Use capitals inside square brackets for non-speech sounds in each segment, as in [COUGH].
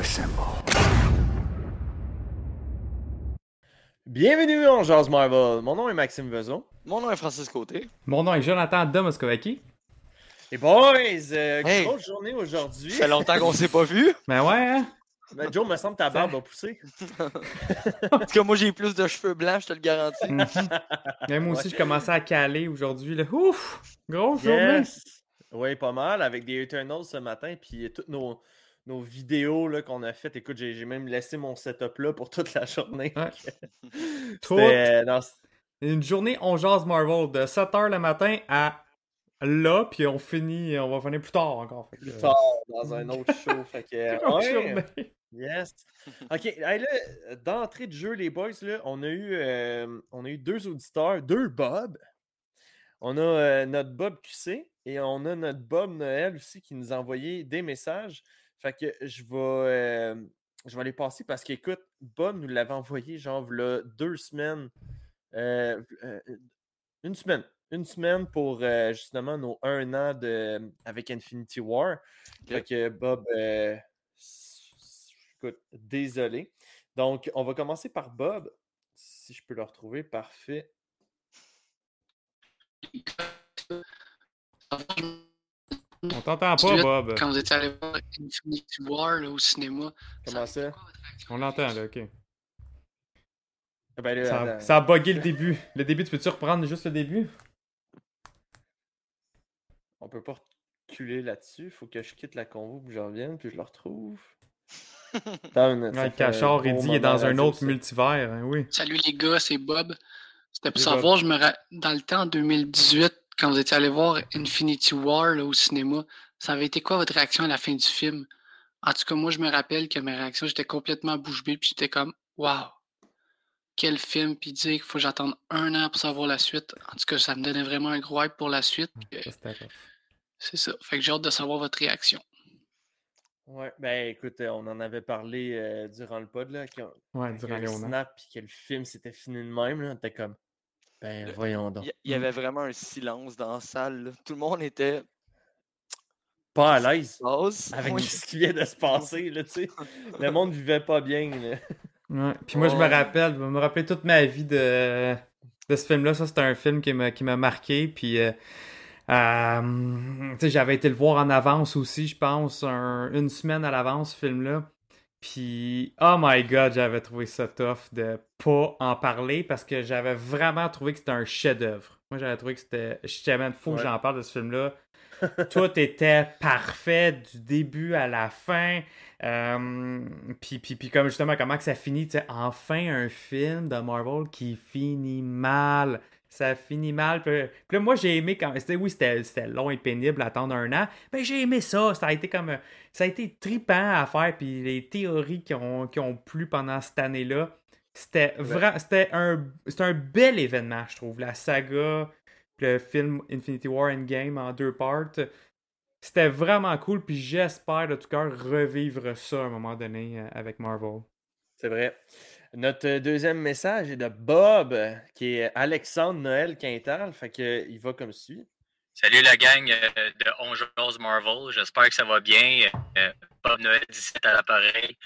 Assemble. Bienvenue en Jazz Marvel. Mon nom est Maxime Vezon. Mon nom est Francis Côté. Mon nom est Jonathan Domoskovaki. Et boys, euh, Hey. grosse journée aujourd'hui. Ça fait longtemps qu'on s'est pas vu. Ben ouais, hein? Ben, Joe, me semble que ta barbe a poussé. En tout cas, moi, j'ai plus de cheveux blancs, je te le garantis. Mhm. [LAUGHS] Et moi aussi, je commençais à caler aujourd'hui. Ouf! Grosse journée! Oui, pas mal, avec des Eternals ce matin, puis toutes nos, nos vidéos qu'on a faites. Écoute, j'ai même laissé mon setup là pour toute la journée. Ouais. [LAUGHS] Euh, une journée, on jase Marvel de 7h le matin à là, puis on finit, on va finir plus tard encore. Fait que, plus tard dans un [LAUGHS] autre show. fait que, ouais. Yes. OK. hey, là, d'entrée de jeu, les boys, là, on, a eu, euh, on a eu deux auditeurs, deux Bob. On a euh, notre Bob QC et on a notre Bob Noël aussi qui nous a envoyé des messages. Fait que je vais, euh, je vais les passer parce qu'écoute, Bob nous l'avait envoyé genre là, deux semaines. euh, une semaine. Une semaine pour justement nos un an de, avec Infinity War. Fait que Bob, écoute, désolé. Donc, on va commencer par Bob. Si je peux le retrouver, parfait. On t'entend pas, Bob. Quand vous étiez allé voir Infinity War là, au cinéma, Comment ça? On l'entend, là, ok. Ah ben là, Ça, a- ça a bugué le début. Le début, tu peux-tu reprendre juste le début? On peut pas reculer là-dessus. Faut que je quitte la convo pour que je revienne, puis je le retrouve. [LAUGHS] Attends Ouais, cachard, il gros dit, il est dans un autre multivers, hein, oui. Salut les gars, c'est Bob. C'était pour savoir, je me ra- dans le temps, en 2018, quand vous étiez allé voir Infinity War là, au cinéma, ça avait été quoi votre réaction à la fin du film? En tout cas, moi, je me rappelle que ma réaction, j'étais complètement bouche bée, puis j'étais comme, waouh, quel film, puis dire qu'il faut que j'attende un an pour savoir la suite. En tout cas, ça me donnait vraiment un gros hype pour la suite. Rough. C'est ça. Fait que j'ai hâte de savoir votre réaction. Ouais, ben écoute, euh, on en avait parlé euh, durant le pod, là. Quand, Ouais, durant le on snap, puis que le film s'était fini de même, là. T'es comme, ben Le- voyons donc. Il y- avait vraiment un silence dans la salle. là. Tout le monde était Pas à l'aise. avec Oui. ce qui vient de se passer, là, tu sais. Le monde vivait pas bien, là. Ouais. Puis moi, je me rappelle, je me rappelle toute ma vie de, de ce film-là. Ça, c'était un film qui m'a, qui m'a marqué. Puis, euh, euh, tu sais, j'avais été le voir en avance aussi, je pense, un- une semaine à l'avance, ce film-là. Puis, oh my god, j'avais trouvé ça tough de pas en parler parce que j'avais vraiment trouvé que c'était un chef-d'œuvre. Moi, j'avais trouvé que c'était. Je disais, man, faut que Ouais. j'en parle de ce film-là. [LAUGHS] Tout était parfait du début à la fin. Euh, puis, puis, puis comme justement, comment que ça finit, tu sais, enfin un film de Marvel qui finit mal. Ça finit mal. Puis, puis là, moi, j'ai aimé quand. Oui, c'était, long et pénible attendre un an. Mais j'ai aimé ça. Ça a été comme. Ça a été tripant à faire. Puis les théories qui ont, qui ont plu pendant cette année-là. C'était vraiment. C'était un, un bel événement, je trouve. La saga, le film Infinity War Endgame en deux parts. C'était vraiment cool, puis j'espère de tout cœur revivre ça à un moment donné euh, avec Marvel. C'est vrai. Notre euh, deuxième message est de Bob, qui est Alexandre Noël Quintal. Euh, il va comme suit. Salut la gang euh, de On Jase Marvel, j'espère que ça va bien. Bob Noël 17 à l'appareil.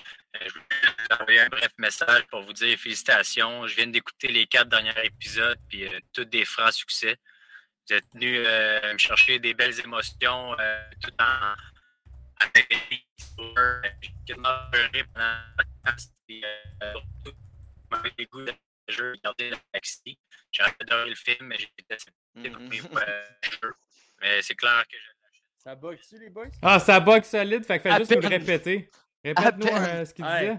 Je vous envoyer un bref message pour vous dire félicitations. Je viens d'écouter les quatre derniers épisodes, puis euh, tous des francs succès. Vous êtes venus euh, me chercher des belles émotions tout en le des goûts de jeu, regardez le taxi. J'ai adoré le film, mais j'ai détesté Mhm. euh, jeux. Mais c'est clair que je Ça bug-tu, les boys? Ah, ça bug solide, fait que fais À juste nous le répéter. Répète-nous euh, ce qu'il disait.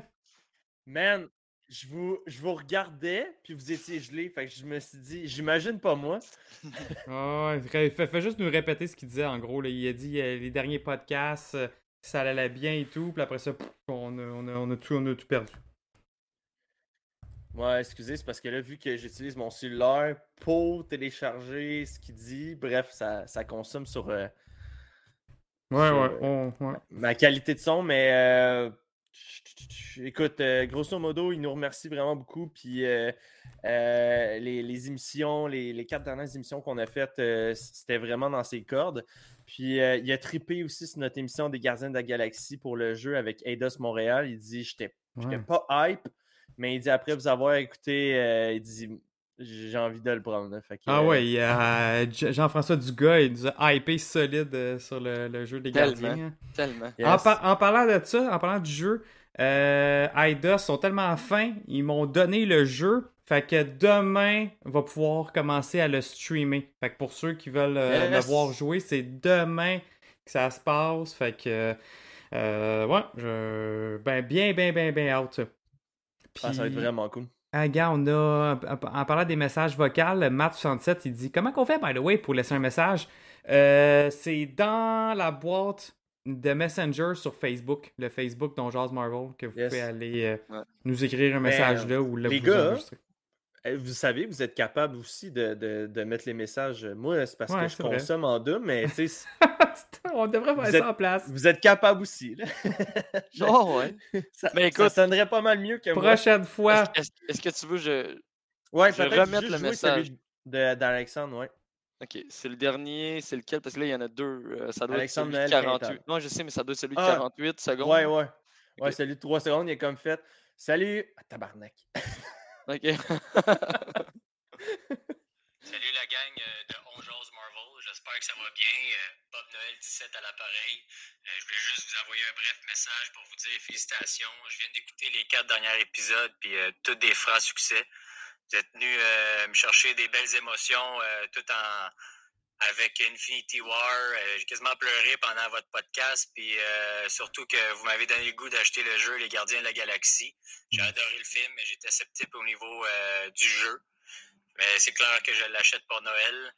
Man, je vous, je vous regardais, puis vous étiez gelé. Fait que je me suis dit, j'imagine pas moi. [LAUGHS] Ouais, fais, fais- fais juste nous répéter ce qu'il disait en gros. Là. Il a dit euh, les derniers podcasts, euh, ça allait bien et tout. Puis après ça, pff, on a, on a- on a tout, on a tout perdu. Ouais, excusez, c'est parce que là, vu que j'utilise mon cellulaire pour télécharger ce qu'il dit, bref, ça, ça consomme sur euh, Ouais, Sur, ouais, euh, on- ouais. ma qualité de son, mais euh, écoute, euh, grosso modo, il nous remercie vraiment beaucoup. Puis euh, euh, les, les émissions, les, les quatre dernières émissions qu'on a faites, c'était vraiment dans ses cordes. Puis il a trippé aussi sur notre émission des Gardiens de la Galaxie pour le jeu avec Eidos Montréal. Il dit J'étais j'étais Ouais. pas hype, mais il dit après vous avoir écouté, euh, il dit J'ai envie de le prendre. là. Fait que, Ah euh, ouais, il y a Jean- Jean-François Dugas, il nous a hypé solide euh, sur le, le jeu des Tellement. gardiens. Tellement. yes. En, par- en parlant de ça, en parlant du jeu, euh, Eidos sont tellement fins, ils m'ont donné le jeu. Fait que demain, on va pouvoir commencer à le streamer. Fait que pour ceux qui veulent euh, Yes. le voir jouer, c'est demain que ça se passe. Fait que, euh, ouais, je, ben, bien, bien, bien, bien out. Ah, ça va être vraiment cool. ah, gars, on a, en parlant des messages vocaux, Matt67, il dit Comment qu'on fait, by the way, pour laisser un message? Euh, C'est dans la boîte de Messenger sur Facebook, le Facebook dont Jazz Marvel, que vous Yes. pouvez aller euh, Ouais. nous écrire un message là ou là les vous gars, enregistrer. Eh, Vous savez, vous êtes capable aussi de, de- de mettre les messages. Moi, c'est parce Ouais, que je vrai. consomme en deux, mais tu sais, [LAUGHS] on devrait faire ça êtes- en place. vous êtes capable aussi. là. [LAUGHS] [LAUGHS] Oh, ouais. ça, Mais ça écoute- sonnerait pas mal mieux que moi. Prochaine fois. Est-ce est-ce que tu veux, je. Ouais, je remette le message. d'Alexandre, ouais. Ok, c'est le dernier, c'est lequel? Parce que là, il y en a deux. euh, ça doit Alexandre être celui de Noël 48. Quintal. Non, je sais, mais ça doit être celui de Ah. 48 secondes. Ouais, ouais. Ouais, celui de 3 secondes, il est comme fait. Salut! Ah, tabarnak. Ok. Salut la gang euh, de On Jase Marvel, j'espère que ça va bien. Euh, Bob Noël 17 à l'appareil. Euh, je voulais juste vous envoyer un bref message pour vous dire félicitations. Je viens d'écouter les quatre derniers épisodes, puis euh, tous des francs succès. Vous êtes venus euh, me chercher des belles émotions, tout en avec Infinity War. Euh, J'ai quasiment pleuré pendant votre podcast, puis euh, surtout que vous m'avez donné le goût d'acheter le jeu Les Gardiens de la Galaxie. J'ai adoré le film, mais j'étais sceptique au niveau euh, du jeu. Mais c'est clair que je l'achète pour Noël.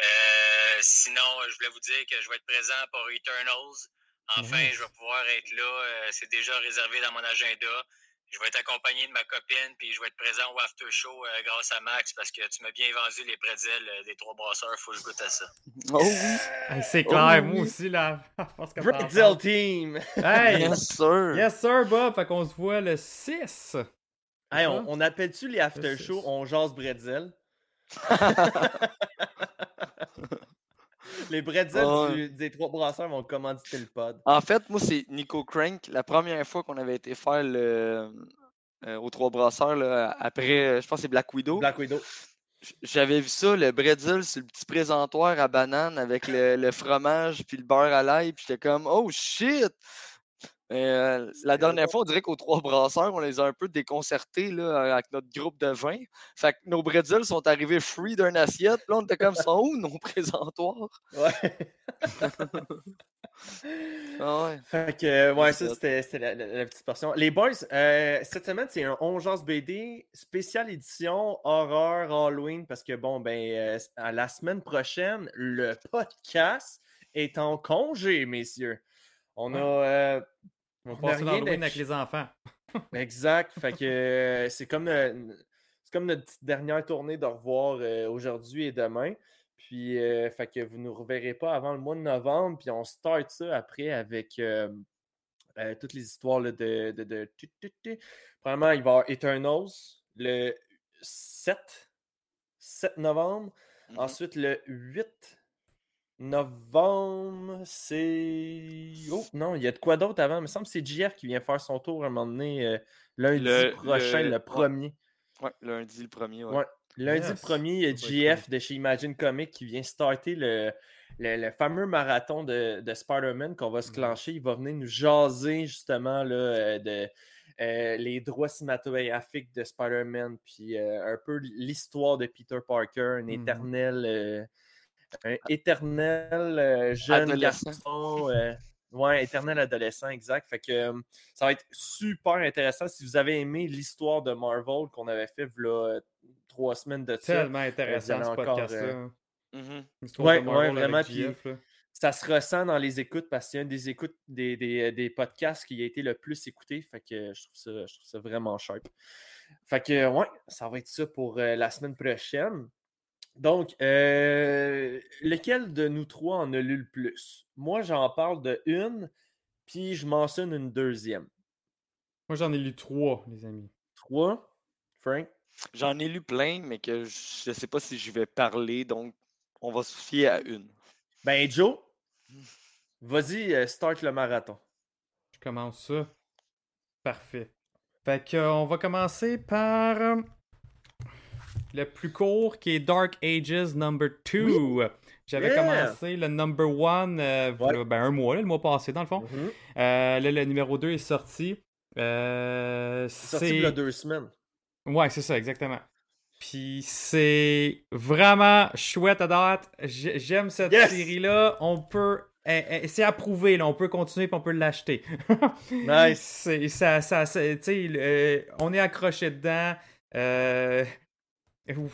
Euh, sinon, je voulais vous dire que je vais être présent pour Eternals. Enfin, je vais pouvoir être là. C'est déjà réservé dans mon agenda. Je vais être accompagné de ma copine, puis je vais être présent au after show euh, grâce à Max parce que tu m'as bien vendu les pretzels euh, des trois brasseurs. Faut que je goûte à ça. Oh oui. Hey, c'est Oh, clair, oui. moi aussi, là. [LAUGHS] Parles. Team! Hey! Yes, sir. Yes, sir, Bob. Fait qu'on se voit le 6. Hey, on, on appelle-tu les after shows On jase bretzel? [LAUGHS] les bretzels du- des trois brasseurs vont commanditer le pod. En fait, moi, c'est Nico Crank. La première fois qu'on avait été faire le. euh, aux trois brasseurs, là, après, euh, je pense que c'est Black Widow. Black Widow. J'avais vu ça, le bretzel, c'est le petit présentoir à banane avec le, le fromage puis le beurre à l'ail. Puis j'étais comme, oh shit! Mais, euh, la dernière fois, on dirait qu'aux trois brasseurs, on les a un peu déconcertés là, avec notre groupe de vin. Fait que nos bretzels sont arrivés free d'une assiette. Là, on était comme, sont où nos [LAUGHS] présentoirs? Ouais. [LAUGHS] Ah ouais. Fait que, euh, ouais, ça, c'était la, la- la petite portion. Les boys, euh, cette semaine, c'est un 11 BD spéciale édition horreur Halloween parce que, bon, ben, euh, à la semaine prochaine, le podcast est en congé, messieurs. On a. euh, On passer rien l'Halloween avec les enfants. [LAUGHS] Exact. Fait que euh, c'est comme, euh, c'est comme notre petite dernière tournée de revoir euh, aujourd'hui et demain. Puis, euh, fait que vous ne nous reverrez pas avant le mois de novembre. Puis, on start ça après avec euh, euh, toutes les histoires là, de, de, il va y avoir Eternals le 7, 7 novembre. Mhm. Ensuite, le 8 novembre, c'est. Oh non, il y a de quoi d'autre avant? Il me semble que c'est JF qui vient faire son tour à un moment donné, euh, lundi Le- prochain, le- le, premier. Ouais, lundi le premier, ouais. Ouais. Lundi Yes. premier, il y a JF de chez Imagine Comics qui vient starter le, le, le fameux marathon de, de Spider-Man qu'on va se Mhm. clencher. Il va venir nous jaser justement là, euh, de euh, les droits cinématographiques de Spider-Man, puis euh, un peu l'histoire de Peter Parker, un Mhm. éternel, un éternel euh, jeune Adolescent. garçon. euh, Ouais, éternel adolescent, exact. Fait que euh, ça va être super intéressant. Si vous avez aimé l'histoire de Marvel qu'on avait fait là, trois semaines de ça. Tellement intéressant ce podcast-là. Mhm. L'histoire Ouais, de ouais, Marvel vraiment. puis ça se ressent dans les écoutes parce que c'est un des écoutes des, des, des podcasts qui a été le plus écouté. Fait que je trouve ça, je trouve ça vraiment sharp. Fait que ouais, ça va être ça pour euh, la semaine prochaine. Donc, euh, lequel de nous trois en a lu le plus? Moi, j'en parle de une, puis je mentionne une deuxième. Moi, j'en ai lu trois, les amis. Trois? Frank? J'en ai lu plein, mais que je sais pas si je vais parler, donc on va se fier à une. Ben, Joe, vas-y, euh, start le marathon. Je commence ça. Parfait. Fait que, euh, on va commencer par euh, le plus court qui est Dark Ages Number 2. J'avais Yeah! commencé le number 1 Ouais. ben, un mois, là, le mois passé dans le fond. Mhm. Euh, là, le numéro 2 est sorti. Euh, C'est sorti il y a deux semaines. Ouais, c'est ça, exactement. Puis c'est vraiment chouette à date. J'ai- J'aime cette Yes! série-là. On peut. eh, eh, C'est approuvé, là. On peut continuer puis on peut l'acheter. [LAUGHS] Nice. Ça, on est accroché dedans. Euh,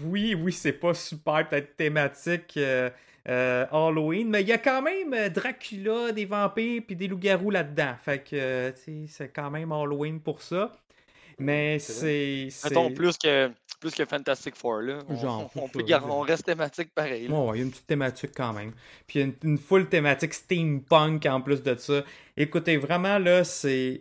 oui, oui, c'est pas super peut-être thématique euh, euh, Halloween, mais il y a quand même euh, Dracula, des vampires puis des loups-garous là-dedans. Fait que, c'est quand même Halloween pour ça. Mais c'est. c'est- Mettons plus que, plus que Fantastic Four, là. On, Genre, [LAUGHS] on peut ça, on reste thématique pareil. là. Ouais, ouais, il y a une petite thématique quand même. Puis il y a une, une full thématique steampunk en plus de ça. Écoutez, vraiment, là, c'est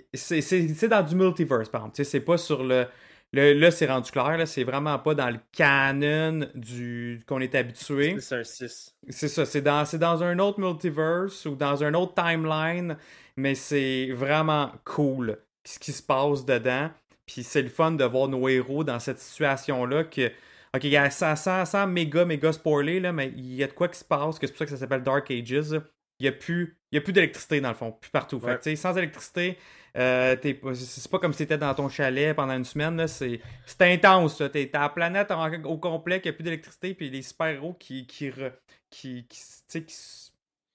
dans du multiverse, par exemple. C'est pas sur le... le- là, c'est rendu clair, là, c'est vraiment pas dans le canon du qu'on est habitué. C'est un 6. C'est ça, c'est dans, c'est dans un autre multiverse ou dans un autre timeline, mais c'est vraiment cool ce qui se passe dedans. Puis c'est le fun de voir nos héros dans cette situation-là que. Ok, gars, sans, sans, sans méga, méga spoiler, là, mais il y a de quoi qui se passe, que c'est pour ça que ça s'appelle Dark Ages. là. Il n'y a plus, il y a plus d'électricité dans le fond, plus partout. Fait Ouais. sans électricité, euh, c'est pas comme si t'étais dans ton chalet pendant une semaine. C'est intense. T'es à la planète au complet, qu'il n'y a plus d'électricité, puis les super-héros qui, qui,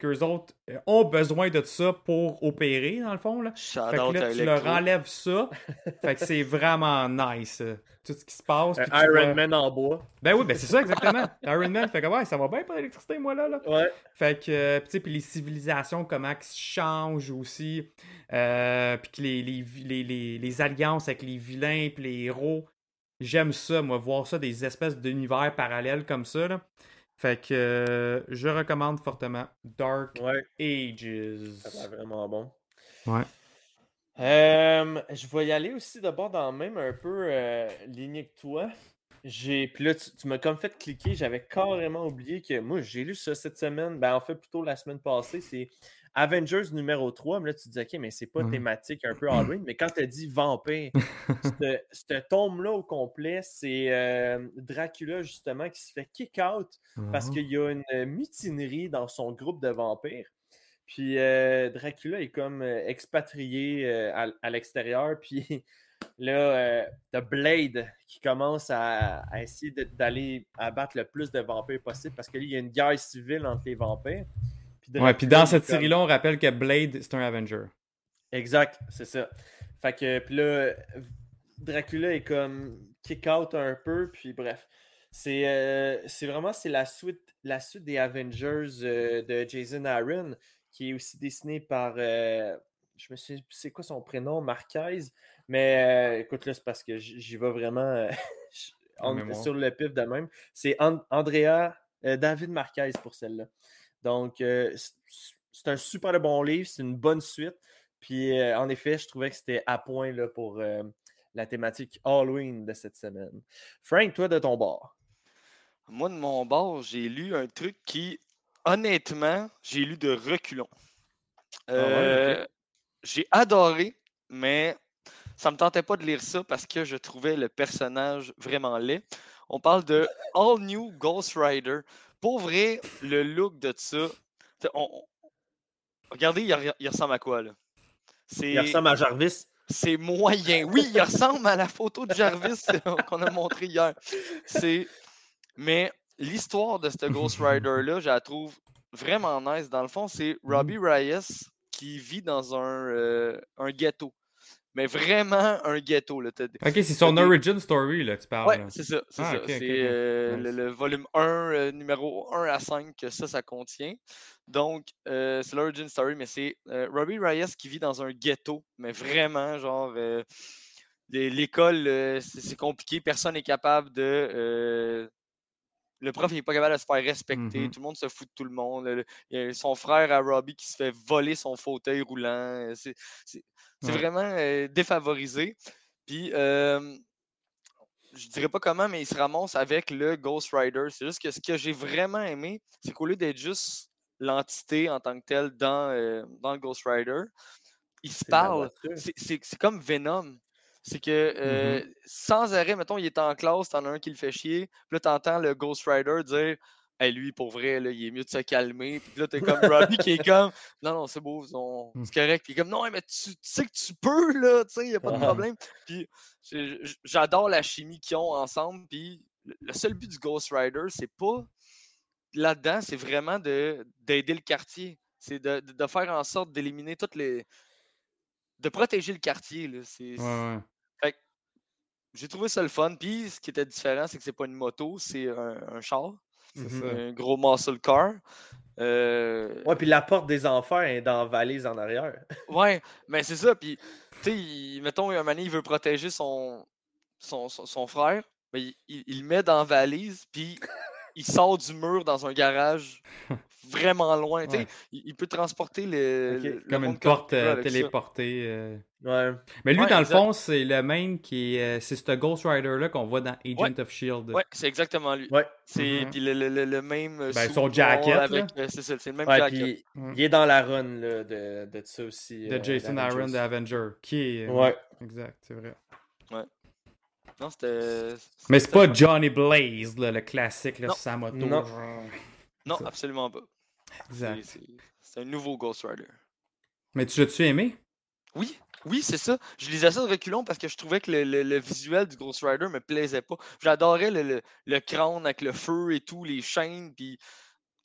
qu'eux autres euh, ont besoin de ça pour opérer, dans le fond. Là. Fait que là, tu leur enlèves ça. fait que c'est vraiment nice. euh, Tout ce qui se passe. Tu Iron vois- Man en bois. Ben oui, ben c'est ça exactement. [LAUGHS] Iron Man fait que ouais, ça va bien pas l'électricité, moi là. là. Ouais. Fait que, euh, puis tu sais, puis les civilisations, comment elles changent aussi. Euh, puis que les, les, les, les alliances avec les vilains puis les héros. J'aime ça, moi, voir ça, des espèces d'univers parallèles comme ça. Là. Fait que euh, je recommande fortement Dark Ouais. Ages. Ça va vraiment bon. Ouais. Euh, je vais y aller aussi d'abord dans le même un peu euh, lignée que toi. J'ai, puis là, tu, tu m'as comme fait cliquer. J'avais carrément oublié que moi, j'ai lu ça cette semaine. Ben, en fait, plutôt la semaine passée. C'est Avengers numéro 3. Mais là, tu te dis, OK, mais c'est pas thématique un peu [CLEARS THROAT] Halloween. Mais quand tu as dit vampire, [LAUGHS] ce tome-là au complet, c'est euh, Dracula, justement, qui se fait kick out parce qu'il y a une euh, mutinerie dans son groupe de vampires. Puis euh, Dracula est comme expatrié euh, à, à l'extérieur. [LAUGHS] Puis là, t'as Blade qui commence à, à essayer d'aller abattre le plus de vampires possible parce qu'il y a une guerre civile entre les vampires. Puis Ouais, puis dans cette série-là, on rappelle que Blade, c'est un Avenger. Exact, c'est ça. Fait que, puis là, Dracula est comme kick out un peu, puis bref. C'est euh, vraiment c'est la suite, la suite des Avengers euh, de Jason Aaron, qui est aussi dessiné par, euh, je me plus c'est quoi son prénom, Marquez. Mais euh, écoute, là, c'est parce que j'y vais vraiment euh, [LAUGHS] En sur le pif de même. C'est An- Andrea, euh, David Marquez pour celle-là. Donc, euh, c'est un super bon livre, c'est une bonne suite. Puis, euh, en effet, je trouvais que c'était à point là, pour euh, la thématique Halloween de cette semaine. Frank, toi, de ton bord? Moi, de mon bord, j'ai lu un truc qui, honnêtement, j'ai lu de reculons. Ah ouais, J'ai adoré, mais ça me tentait pas de lire ça parce que je trouvais le personnage vraiment laid. On parle de [LAUGHS] All New Ghost Rider. Pour vrai, le look de ça, on- regardez, il, re- il ressemble à quoi là? Il ressemble à Jarvis. c'est moyen. Oui, il ressemble à la photo de Jarvis qu'on a montrée hier. C'est. Mais l'histoire de ce Ghost [LAUGHS] Rider-là, je la trouve vraiment nice. Dans le fond, c'est Robbie Reyes qui vit dans un, euh, un ghetto. Mais vraiment un ghetto. Là. Ok, c'est son origin story, là, tu parles. Ouais, c'est ça. C'est Ah, ça. ok, ok, c'est ok. euh, le, Nice. le volume 1, euh, numéro 1 à 5, que ça, ça contient. Donc, euh, c'est l'origin story, mais c'est Robbie Reyes qui vit dans un ghetto, mais vraiment, genre, l'école, c'est c'est compliqué, personne n'est capable de. Le prof n'est pas capable de se faire respecter, Mhm. tout le monde se fout de tout le monde. le- le- son frère à Robbie qui se fait voler son fauteuil roulant. euh, C'est Ouais. vraiment euh, défavorisé. Puis, euh, je dirais pas comment, mais il se ramasse avec le Ghost Rider. C'est juste que ce que j'ai vraiment aimé, c'est qu'au lieu d'être juste l'entité en tant que telle dans, euh, dans le Ghost Rider, il se parle. c'est comme Venom. C'est que euh, sans arrêt, mettons, il est en classe, t'en as un qui le fait chier, puis là, t'entends le Ghost Rider dire Hey, lui, pour vrai, là, il est mieux de se calmer. Puis là, t'es comme [LAUGHS] Robbie qui est comme Non, non, c'est beau, on- Mm. c'est correct. Puis il est comme Non, mais tu, tu sais que tu peux, là, tu sais, il n'y a pas de [LAUGHS] problème. Puis j'adore la chimie qu'ils ont ensemble. Puis le seul but du Ghost Rider, c'est pas là-dedans, c'est vraiment de- d'aider le quartier. C'est de, de- de faire en sorte d'éliminer toutes les. de protéger le quartier. là. C'est- Ouais, ouais. J'ai trouvé ça le fun. Puis ce qui était différent, c'est que c'est pas une moto, c'est un, un char, C'est ça. un gros muscle car. Euh, Ouais, puis la porte des enfers est dans la valise en arrière. [LAUGHS] Ouais, mais c'est ça. Puis, tu sais, il- mettons, un moment donné, il veut protéger son, son, son, son frère, mais il, il- il le met dans la valise, puis il sort du mur dans un garage [LAUGHS] vraiment loin. Tu sais, Ouais. il, il peut transporter le. Comme monde une porte euh, téléportée. euh. Ouais. Mais lui, Ouais, dans le fond, c'est le même qui est. euh, c'est ce Ghost Rider-là qu'on voit dans Agent of Shield. Ouais, c'est exactement lui. Ouais. C'est Mhm. puis le, le- le- le même. euh, Ben, son jacket, euh, C'est ça, c'est le même Ouais, jacket. puis Mm. il est dans la run là, de, de ça aussi. De euh, Jason Aaron de Avenger. Qui est. euh, Ouais. Exact, c'est vrai. Non, c'était. Mais c'est pas. Johnny Blaze, là, le classique, là, Non. sur sa moto. Non. Non, absolument pas. C'est- Exact. C'est un nouveau Ghost Rider. Mais tu l'as-tu aimé? Oui, oui, c'est ça. Je lisais ça de reculons parce que je trouvais que le, le- le visuel du Ghost Rider me plaisait pas. J'adorais le, le- le crâne avec le feu et tout, les chaînes, puis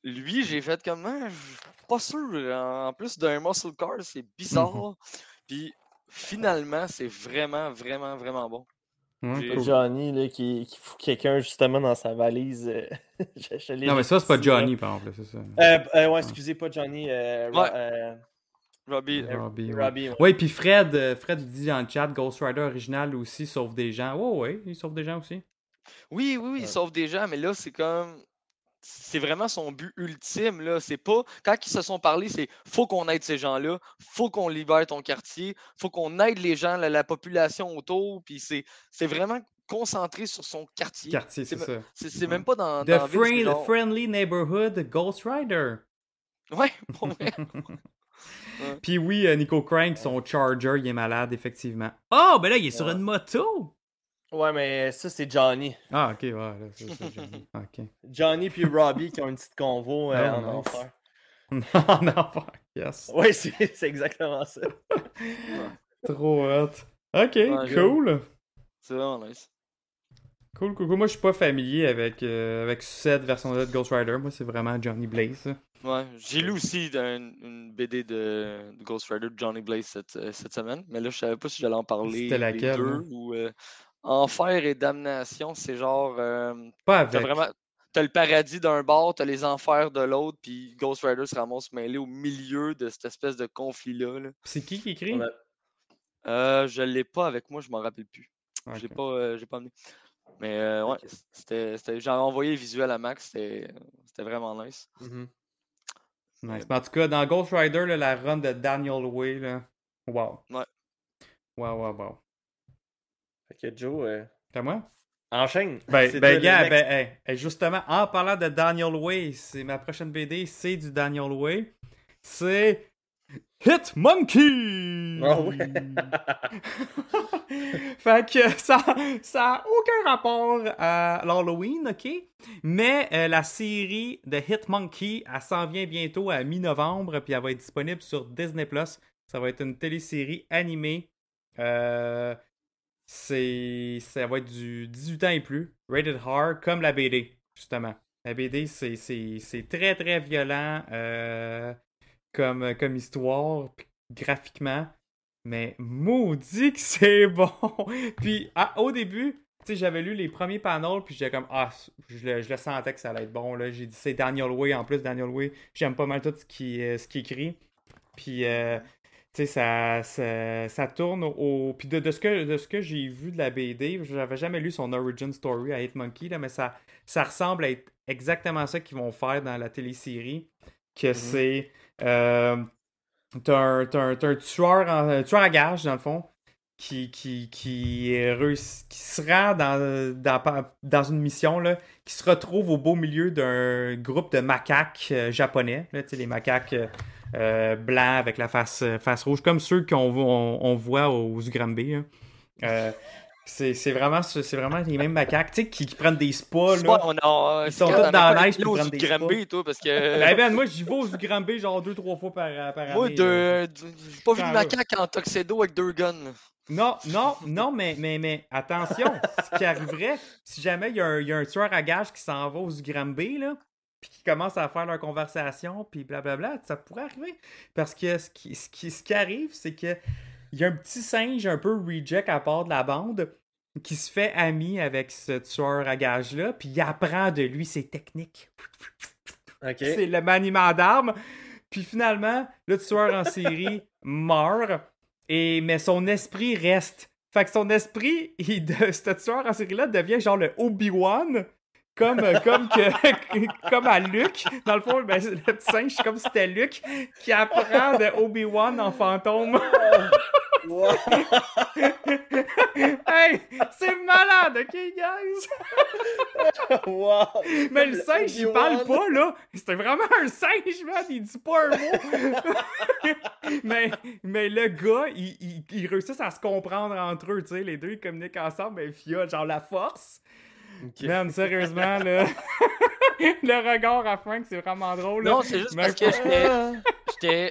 lui, j'ai fait comme, Ah, je suis pas sûr. En plus d'un muscle car, c'est bizarre. Puis finalement, c'est vraiment, vraiment, vraiment bon. Cool. Johnny là, qui, qui fout quelqu'un justement dans sa valise. euh, [LAUGHS] je- je l'ai Non, mais ça, c'est pas là. Johnny, par exemple, c'est ça. Euh, euh, ouais, excusez, pas Johnny. Euh, Ouais. euh, Robbie, euh, Robbie, ouais. Robbie, ouais. Ouais, puis Fred, Fred dit dans le chat, Ghost Rider original aussi sauve des gens. Ouais, ouais, il sauve des gens aussi. Oui, oui, oui, il sauve des gens, mais là, c'est comme. C'est vraiment son but ultime, là. C'est pas. Quand ils se sont parlé, c'est faut qu'on aide ces gens-là, faut qu'on libère ton quartier, faut qu'on aide les gens, la, la population autour, puis c'est c'est vraiment concentré sur son quartier. Quartier, c'est ça. C'est c'est même pas dans. The dans la ville, friend- genre- Friendly Neighborhood Ghost Rider. Ouais, [LAUGHS] pour vrai. [LAUGHS] Puis oui, euh, Nico Crank, son Charger, il est malade, effectivement. Oh, ben là, il est sur une moto! Ouais, mais ça, c'est Johnny. Ah, ok, ouais, là, c'est ça, j'ai dit. Ok. Johnny puis Robbie qui ont une petite convo euh, Oh, [LAUGHS] en enfer. Non, non, pas. Yes. Ouais, c'est c'est exactement ça. [LAUGHS] Trop hot. Ok, Ouais, cool. C'est vraiment nice. Cool, cool, cool. Moi, je suis pas familier avec, euh, avec cette version-là de Ghost Rider. Moi, c'est vraiment Johnny Blaze. ça. Ouais, j'ai lu aussi un- une BD de, de Ghost Rider de Johnny Blaze cette, cette semaine, mais là, je savais pas si j'allais en parler C'était laquelle, deux hein? ou euh, Enfer et Damnation, c'est genre euh, Pas t'as avec. vraiment t'as le paradis d'un bord, t'as les enfers de l'autre, puis Ghost Rider se ramasse mêlé au milieu de cette espèce de conflit-là. là. C'est qui qui écrit? A- Euh, je l'ai pas avec moi, je m'en rappelle plus. J'ai pas, euh, j'ai pas amené. Mais euh, ouais, c'était, c'était- j'en ai envoyé le visuel à Max, c'était, c'était vraiment nice. Mhm. Nice. Mais en tout cas, dans Ghost Rider, là, la run de Daniel Way, là. Wow. Ouais. Wow, wow, wow. Fait que Joe, euh, C'est à moi? enchaîne. Ben, ben, ben, hey, hey, justement, en parlant de Daniel Way, c'est ma prochaine BD, c'est du Daniel Way. C'est Hit Monkey! Ah ouais. [LAUGHS] fait que ça, ça a aucun rapport à l'Halloween, ok? Mais euh, la série de Hit Monkey, elle s'en vient bientôt à mi-novembre, puis elle va être disponible sur Disney+. Ça va être une télésérie animée. Euh, c'est, ça va être du 18 ans et plus, rated hard, comme la BD, justement. La BD, c'est, très, très violent euh, comme, comme histoire, graphiquement, mais maudit que [LAUGHS] c'est bon! puis à- au début, j'avais lu les premiers panels, puis j'étais comme, ah, je le, je le sentais que ça allait être bon, là. J'ai dit, c'est Daniel Way, en plus, Daniel Way, j'aime pas mal tout ce qu'il euh, ce qu'il écrit. Puis, euh, ça, ça, ça tourne au... Puis de, de ce que, de ce que j'ai vu de la BD, j'avais jamais lu son origin story à Hitmonkey, là, mais ça, ça ressemble à être exactement ça qu'ils vont faire dans la télésérie, que c'est... euh, T'as un, tueur, en- un tueur à gage, dans le fond, qui, qui, qui, est réussi- qui se rend dans, dans, dans une mission, là, qui se retrouve au beau milieu d'un groupe de macaques euh, japonais, là, les macaques euh, euh, blancs avec la face, euh, face rouge, comme ceux qu'on on, on voit aux Granby. là. Euh, c'est vraiment, vraiment les mêmes macaques, tu sais, qui, qui prennent des spas, là. on a- Ils sont tous dans la neige pour prendre des Granby, toi, parce que. [LAUGHS] Ben, ben, moi, j'y vais aux Granby genre deux, trois fois par, par année. Moi, j'ai pas vu de macaque en tuxedo avec deux guns. Non, non, non, mais, mais, mais attention, ce qui arriverait, si jamais il y, a un- il y a un tueur à gage qui s'en va aux Granby, là, puis qui commence à faire leur conversation, puis blablabla, ça pourrait arriver. Parce que ce qui, ce qui, ce qui arrive, c'est que il y a un petit singe un peu reject à part de la bande qui se fait ami avec ce tueur à gage-là, puis il apprend de lui ses techniques. C'est le maniement d'armes. Puis finalement, le tueur en série [LAUGHS] meurt, et, mais son esprit reste. Fait que son esprit, il, de, ce tueur en série-là devient genre le Obi-Wan. Comme, comme, que, [LAUGHS] [LAUGHS] comme à Luke. Dans le fond, ben, le petit singe, c'est comme si c'était Luke qui apprend de Obi-Wan en fantôme. [LAUGHS] Wow. [LAUGHS] hey, c'est malade, ok, guys? wow. Mais le singe, il parle pas, là. C'était vraiment un singe, man. Il dit pas un mot. mais, mais le gars, il, il, il réussit à se comprendre entre eux, tu sais. Les deux, ils communiquent ensemble, mais via, genre, la force. Ok. Man, sérieusement, là. [LAUGHS] le regard à Frank, c'est vraiment drôle. là. Non, c'est juste Mais parce que j'étais-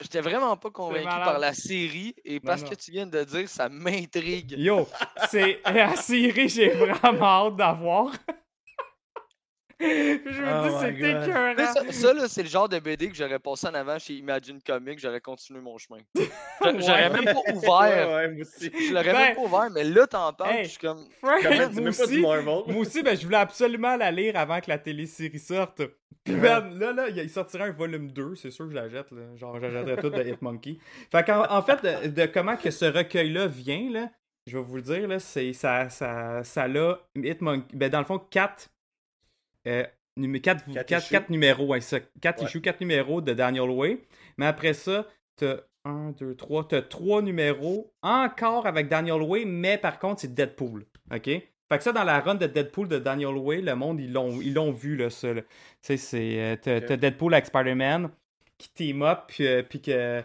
j'étais. Vraiment pas convaincu par la série et parce non. que tu viens de dire, ça m'intrigue. Yo, c'est [LAUGHS] la série, j'ai vraiment hâte d'avoir. Je me Oh dis, écœurant. Tu sais, Ça, ça, là, c'est le genre de BD que j'aurais passé en avant chez Imagine Comics, j'aurais continué mon chemin. [LAUGHS] J'a- J'aurais Ouais. même pas ouvert. ouais, moi aussi. Je l'aurais Ben, même pas ouvert, mais là, t'en parles, hey, je suis comme. Frank, Comment, moi même pas du aussi, Marvel? moi aussi, ben, je voulais absolument la lire avant que la télésérie sorte. Puis Ouais. ben, là, là, il sortirait un volume 2, c'est sûr que je la jette. Là. Genre, j'achèterais tout de Hitmonkey. Fait qu'en en fait, de, de comment que ce recueil-là vient, là, je vais vous le dire, là, c'est ça, ça, ça l'a Hitmonkey. Ben, dans le fond, 4 euh, numé- quatre, Quatre quatre- issues. quatre numéros, ouais, ça, 4 Ouais. issues, 4 numéros de Daniel Way. Mais après ça, t'as 1, 2, 3, t'as 3 numéros encore avec Daniel Way, mais par contre, c'est Deadpool. OK? Fait que ça, dans la run de Deadpool de Daniel Way, le monde, ils l'ont, ils l'ont vu, là, ça. Tu sais, c'est. euh, t'as, Deadpool avec Spider-Man qui team up, puis, euh, puis que.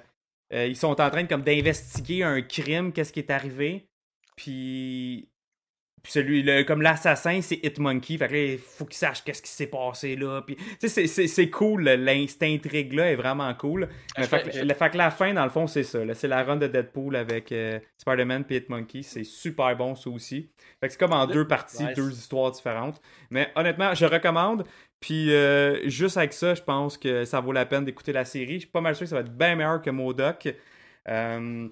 euh, ils sont en train comme d'investiguer un crime, qu'est-ce qui est arrivé. Puis. Puis celui, le, comme l'assassin, c'est Hitmonkey. Fait que là, il faut qu'il sache qu'est-ce qui s'est passé là. Puis, tu sais, c'est, cool. là, l'in- Cette intrigue-là est vraiment cool. Mais fait, que, le- fait que la fin, dans le fond, c'est ça. là. C'est la run de Deadpool avec euh, Spider-Man et Hitmonkey. C'est super bon, ça aussi. Fait que c'est comme en deux parties, Nice. deux histoires différentes. Mais honnêtement, je recommande. Puis euh, juste avec ça, je pense que ça vaut la peine d'écouter la série. Je suis pas mal sûr que ça va être bien meilleur que Modoc. Euh,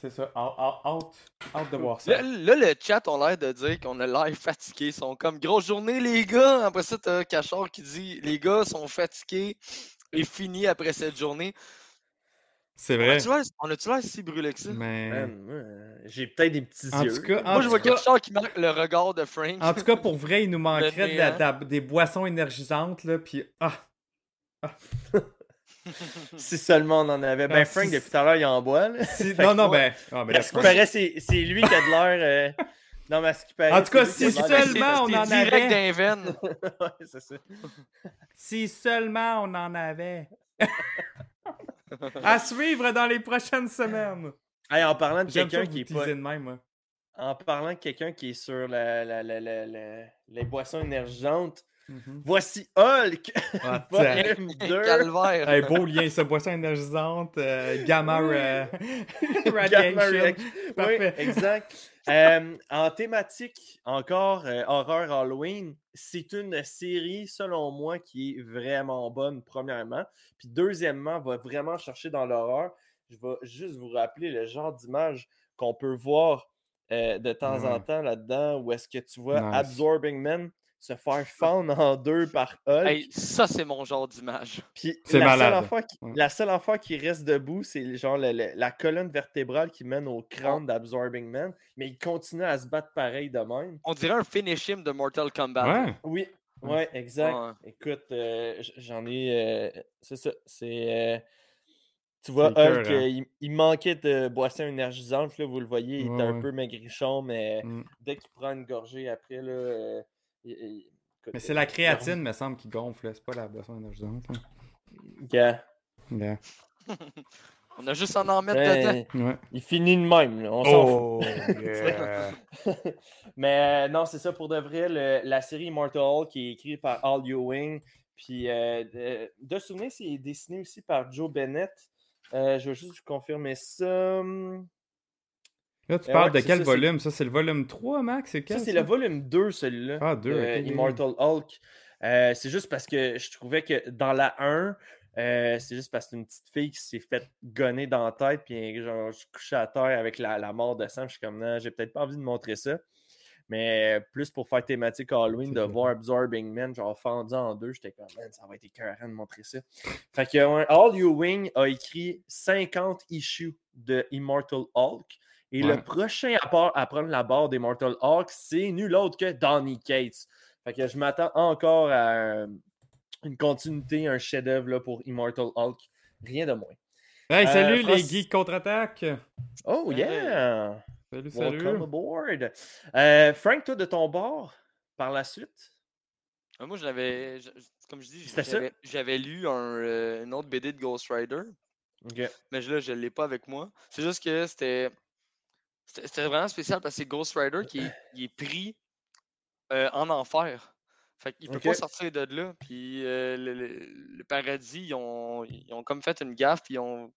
c'est ça. Hâte, de voir ça. Là, là, le chat ont l'air de dire qu'on a l'air fatigué. Ils sont comme grosse journée, les gars. Après ça, t'as Cachard qui dit les gars sont fatigués et fini après cette journée. C'est vrai. On a-tu l'air si brûlé que ça? Mais. Euh, j'ai peut-être des petits En yeux. tout cas, en Moi, je vois cas- Cachard qui marque le regard de Frank. En tout cas, pour vrai, il nous [LAUGHS] manquerait de la- néant. de la- des boissons énergisantes, là, puis ah, [LAUGHS] [LAUGHS] Si seulement on en avait. Ah, Ben, Frank, si- depuis tout à l'heure, il en boit. là. si- Fait non, non, moi, ben, ah, ben, À ce qui paraît, c'est c'est lui qui a de l'air. euh, Non, mais à ce qui paraît. En tout cas, si seulement on en direct avait. d'un veine. [LAUGHS] Ouais, c'est ça. si seulement on en avait. à suivre dans les prochaines semaines. Hey, en parlant de quelqu'un qui est pas. de même. En parlant de quelqu'un qui est sur la, la, la, la- la- les boissons énergisantes, Mhm. voici Hulk! Ah, [LAUGHS] Volume [LAUGHS] 2. Calvaire. Hey, beau lien, ça, boisson énergisante, euh, gamma euh, [LAUGHS] Gamma radiation. reaction. Oui, Parfait. exact. Euh, en thématique, encore euh, horreur Halloween, c'est une série, selon moi, qui est vraiment bonne, premièrement. Puis deuxièmement, va vraiment chercher dans l'horreur. je vais juste vous rappeler le genre d'image qu'on peut voir euh, de temps en Ouais. temps là-dedans, où est-ce que tu vois Nice. Absorbing Man se faire fendre [LAUGHS] en deux par Hulk. Hey, ça, c'est mon genre d'image. Puis C'est la seule, malade. qui, la seule affaire qui reste debout, c'est genre le- le- la colonne vertébrale qui mène au crâne d'Absorbing Man, mais il continue à se battre pareil de même. On dirait un finish him de Mortal Kombat. Ouais. Oui, ouais, exact. Ouais. Écoute, euh, j'en ai. euh, c'est ça. C'est. euh, tu vois, Hulk, euh, il, il manquait de boisson énergisante, là, vous le voyez, il était Ouais, un ouais. peu maigrichon, mais Mm. dès qu'il prend une gorgée après, là. Euh, il- il- écoute, Mais c'est euh, la il- créatine, me semble, qui gonfle. C'est pas la boisson énergisante. hein. Yeah. [LAUGHS] On a juste à en mettre dedans. ben, Ouais. il finit de même, là, on s'en fout. Oh, [LAUGHS] yeah. Mais euh, non, c'est ça pour de vrai. le- la série Immortal qui est écrite par Al Ewing. Puis euh, de, de souvenir, c'est dessiné aussi par Joe Bennett. Euh, je vais juste vous confirmer ça. Là, tu Euh, parles ouais, de quel ça, volume? Ça, c'est le volume 3, Max C'est Ça, c'est le volume 2, celui-là. Ah, 2. de Immortal Hulk. Euh, c'est juste parce que je trouvais que dans la 1, euh, c'est juste parce que une petite fille qui s'est faite gonner dans la tête, puis genre, je suis couché à terre avec la, la mort de Sam. Je suis comme, non, j'ai peut-être pas envie de montrer ça. Mais plus pour faire thématique Halloween, de voir Absorbing Man, genre fendu en deux, j'étais comme, man, ça va être écœurant de montrer ça. Fait que All You Wing a écrit 50 issues de Immortal Hulk. Et le prochain à, part- à prendre la barre d'Immortal Hulk, c'est nul autre que Donny Cates. Fait que je m'attends encore à euh, une continuité, un chef-d'œuvre là, pour Immortal Hulk. Rien de moins. Hey, Euh, salut les geeks contre-attaque Oh Hey. yeah! Salut, Welcome salut aboard! Euh, Frank, toi de ton bord, par la suite? Euh, Moi, je l'avais. je- Comme je dis, j'avais- j'avais lu un, euh, une autre BD de Ghost Rider, Ok. mais là, je ne l'ai pas avec moi. C'est juste que c'était. C'était vraiment spécial parce que c'est Ghost Rider qui est, il est pris euh, en enfer. Fait qu'il peut pas sortir de là. Puis euh, le, le- le paradis, ils ont, ils ont comme fait une gaffe, puis ils ont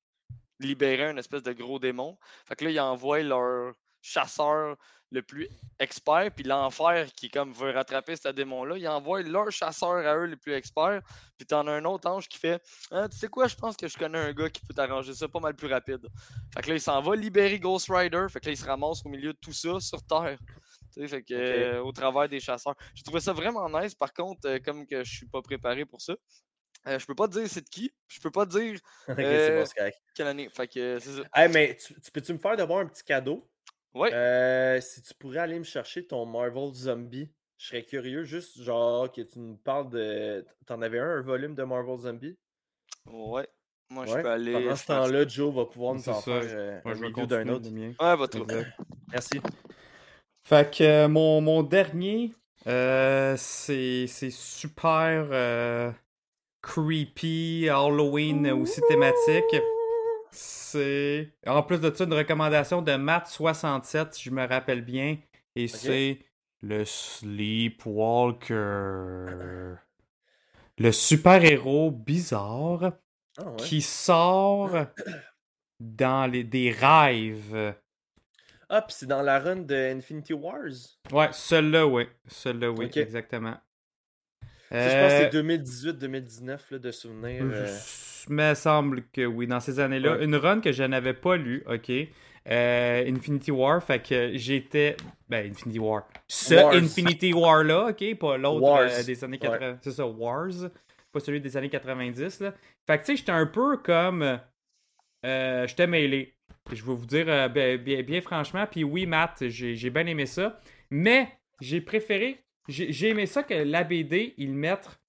libéré un espèce de gros démon. Fait que là, ils envoient leur chasseur le plus expert, puis l'enfer qui comme veut rattraper ce démon-là, ils envoient leur chasseur à eux les plus experts, puis t'en as un autre ange qui fait Ah, Tu sais quoi, je pense que je connais un gars qui peut t'arranger ça pas mal plus rapide. Fait que là, il s'en va libérer Ghost Rider, fait que là, il se ramasse au milieu de tout ça sur Terre. Tu sais, fait que, euh, au travers des chasseurs. J'ai trouvé ça vraiment nice. Par contre, euh, comme que je suis pas préparé pour ça, euh, je peux pas te dire c'est de qui. Je peux pas te dire [LAUGHS] bon, quelle année. Fait que c'est ça. Hey, mais tu, tu peux-tu me faire d'abord un petit cadeau? Ouais. Euh, si tu pourrais aller me chercher ton Marvel Zombie, je serais curieux, juste genre que tu nous parles de. T'en avais un, un volume de Marvel Zombie? Ouais. Moi, je Ouais. peux aller. Pendant ce temps-là, Joe va pouvoir nous en ça. faire euh, Moi, un review d'un autre. Ouais, va trop. Exact. Merci. Fait que euh, mon, mon dernier, euh, c'est super euh, creepy, Halloween aussi thématique. C'est en plus de ça une recommandation de Matt67, si je me rappelle bien, et c'est le Sleepwalker. Le super-héros bizarre Ah ouais. qui sort dans les, des rêves. Ah, puis c'est dans la run de Infinity Wars? Ouais, celui-là, oui. Celui-là, oui, exactement. Ça, je pense que Euh, c'est 2018-2019 là, de souvenirs. euh. Me semble que oui, dans ces années-là. Ouais. Une run que je n'avais pas lue, ok? Euh, Infinity War, fait que j'étais. Ben, Infinity War. Ce Wars. Infinity War-là, ok, pas l'autre euh, des années 80. C'est ça, Wars. Pas celui des années 90, là. Fait que tu sais, j'étais un peu comme. Euh, j'étais mêlé. Je vais vous dire euh, ben, bien, bien franchement. Puis oui, Matt, j'ai bien aimé ça. Mais j'ai préféré. J'ai j'ai aimé ça que la BD, ils mettent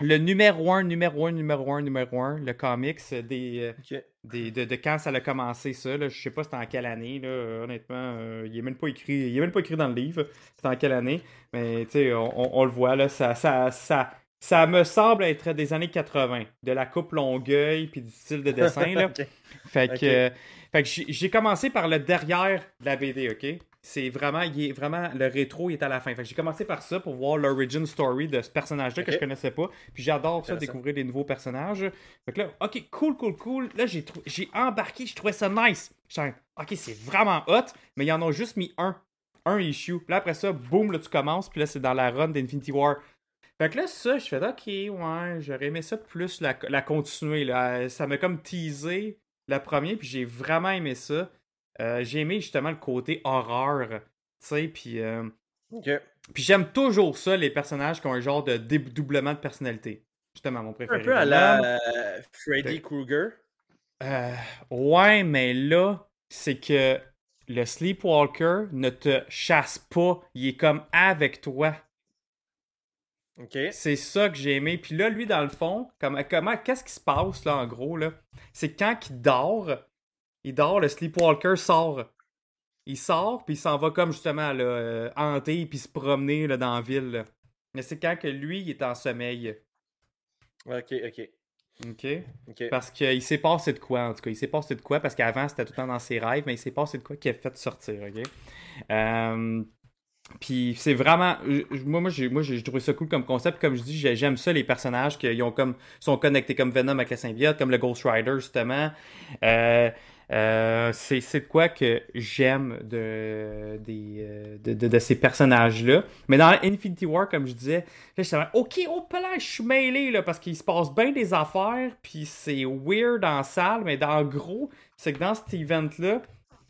le numéro 1, numéro 1, numéro 1, numéro 1, le comics des, euh, des, de, de quand ça a commencé, ça. Là. Je sais pas c'était en quelle année, là, honnêtement. euh, il est même pas écrit. Il est même pas écrit dans le livre. C'est en quelle année. Mais tu sais, on, on- on le voit là. Ça, ça, ça, ça me semble être des années 80. De la coupe longueuil puis du style de dessin. là. [LAUGHS] Fait que, Ok. euh, fait que j'ai j'ai commencé par le derrière de la BD, ok? C'est vraiment, il est vraiment, le rétro il est à la fin. Fait que j'ai commencé par ça pour voir l'origin story de ce personnage-là que je connaissais pas. Puis j'adore ça, découvrir des nouveaux personnages. Fait que là, ok, cool, cool, cool. Là, j'ai trou- j'ai embarqué, je trouvais ça nice. J'étais, ok, c'est vraiment hot, mais ils en ont juste mis un. Un issue. Puis là, après ça, boum, là, tu commences. Puis là, c'est dans la run d'Infinity War. Fait que là, ça, je fais, ok, ouais, j'aurais aimé ça plus la, la continuer. Là. Ça m'a comme teasé le premier, puis j'ai vraiment aimé ça. Euh, j'ai aimé justement le côté horreur, tu sais, puis... euh, Ok. puis j'aime toujours ça, les personnages qui ont un genre de dédoublement de personnalité. Justement, mon Un préféré. peu à la euh, Freddy Krueger. Euh, ouais, mais là, c'est que le Sleepwalker ne te chasse pas. Il est comme avec toi. Ok. C'est ça que j'ai aimé. Puis là, lui, dans le fond, comment, comment, qu'est-ce qui se passe, là, en gros, là? C'est quand il dort, il dort, le Sleepwalker sort. Il sort, puis il s'en va comme, justement, là, euh, hanter, puis se promener, là, dans la ville, là. Mais c'est quand que lui, il est en sommeil. Ok, ok. OK? Parce qu'il s'est passé de quoi, en tout cas? Il s'est passé de quoi, parce qu'avant, c'était tout le temps dans ses rêves, mais il s'est passé de quoi qui a fait sortir, OK? Euh, Puis c'est vraiment... Moi, moi, j'ai, moi, j'ai trouvé ça cool comme concept. Comme je dis, j'ai- j'aime ça, les personnages qui ont comme, sont connectés comme Venom avec la symbiote, comme le Ghost Rider, justement. Euh, euh, c'est, de quoi que j'aime euh, de, de- de ces personnages-là. Mais dans Infinity War, comme je disais, Là, là, OK, oh, là, je suis mêlé, là, parce qu'il se passe bien des affaires, puis c'est weird en salle, mais dans gros, c'est que dans cet event-là,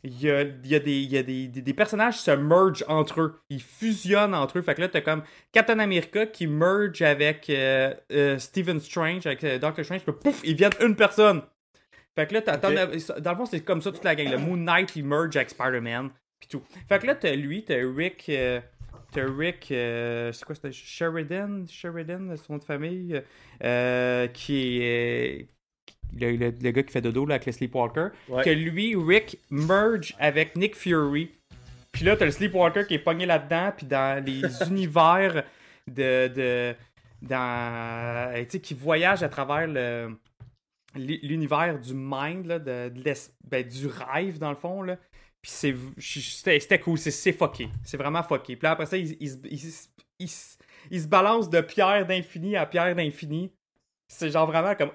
il y a, y a, des, y a des, des, personnages qui se mergent entre eux. Ils fusionnent entre eux. Fait que là, t'as comme Captain America qui merge avec euh, euh, Stephen Strange, avec Doctor Strange, puis pouf, ils viennent une personne. Fait que là, t'as, t'as- dans le fond, c'est comme ça toute la gang. Le Moon Knight, il merge avec Spider-Man, puis tout. Fait que là, t'as lui, t'as Rick... euh, T'as Rick, euh, c'est quoi, c'était Sheridan, Sheridan, son nom de famille, euh, qui est le, le- le gars qui fait dodo là, avec le Sleepwalker. Ouais. Que lui, Rick, merge avec Nick Fury. Puis là, t'as le Sleepwalker qui est pogné là-dedans, puis dans les [LAUGHS] univers de. de dans, tu sais, qui voyage à travers le l'univers du mind, ben, du rêve, dans le fond. Là. Puis c'est, c'était, cool, c'est, fucké. C'est vraiment fucké. Puis là, après ça, il, il, se- balance de pierre d'infini à pierre d'infini. C'est genre vraiment comme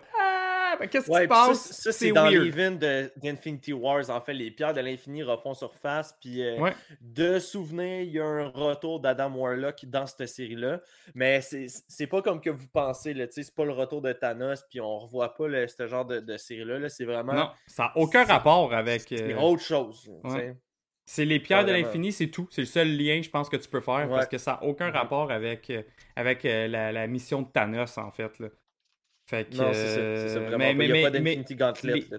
mais qu'est-ce qui Ouais, se puis ça, passe? ça, c'est dans l'event de- d'Infinity Wars. En fait, les pierres de l'infini refont surface. Puis euh, Ouais. de souvenir, il y a un retour d'Adam Warlock dans cette série-là. Mais c'est c'est pas comme que vous pensez. là, tu sais, C'est pas le retour de Thanos. Puis on revoit pas le- ce genre de, de série-là. là, C'est vraiment. Non, ça n'a aucun rapport avec. C'est euh, autre chose. ouais. C'est les pierres de l'infini, c'est tout. C'est le seul lien, je pense, que tu peux faire parce que ça n'a aucun Mhm. rapport avec, euh, avec euh, la, la mission de Thanos, en fait. Là. Fait que, Non, c'est ça. Euh, Vraiment. mais, il n'y mais- a pas d'Infinity Gauntlet. les- là,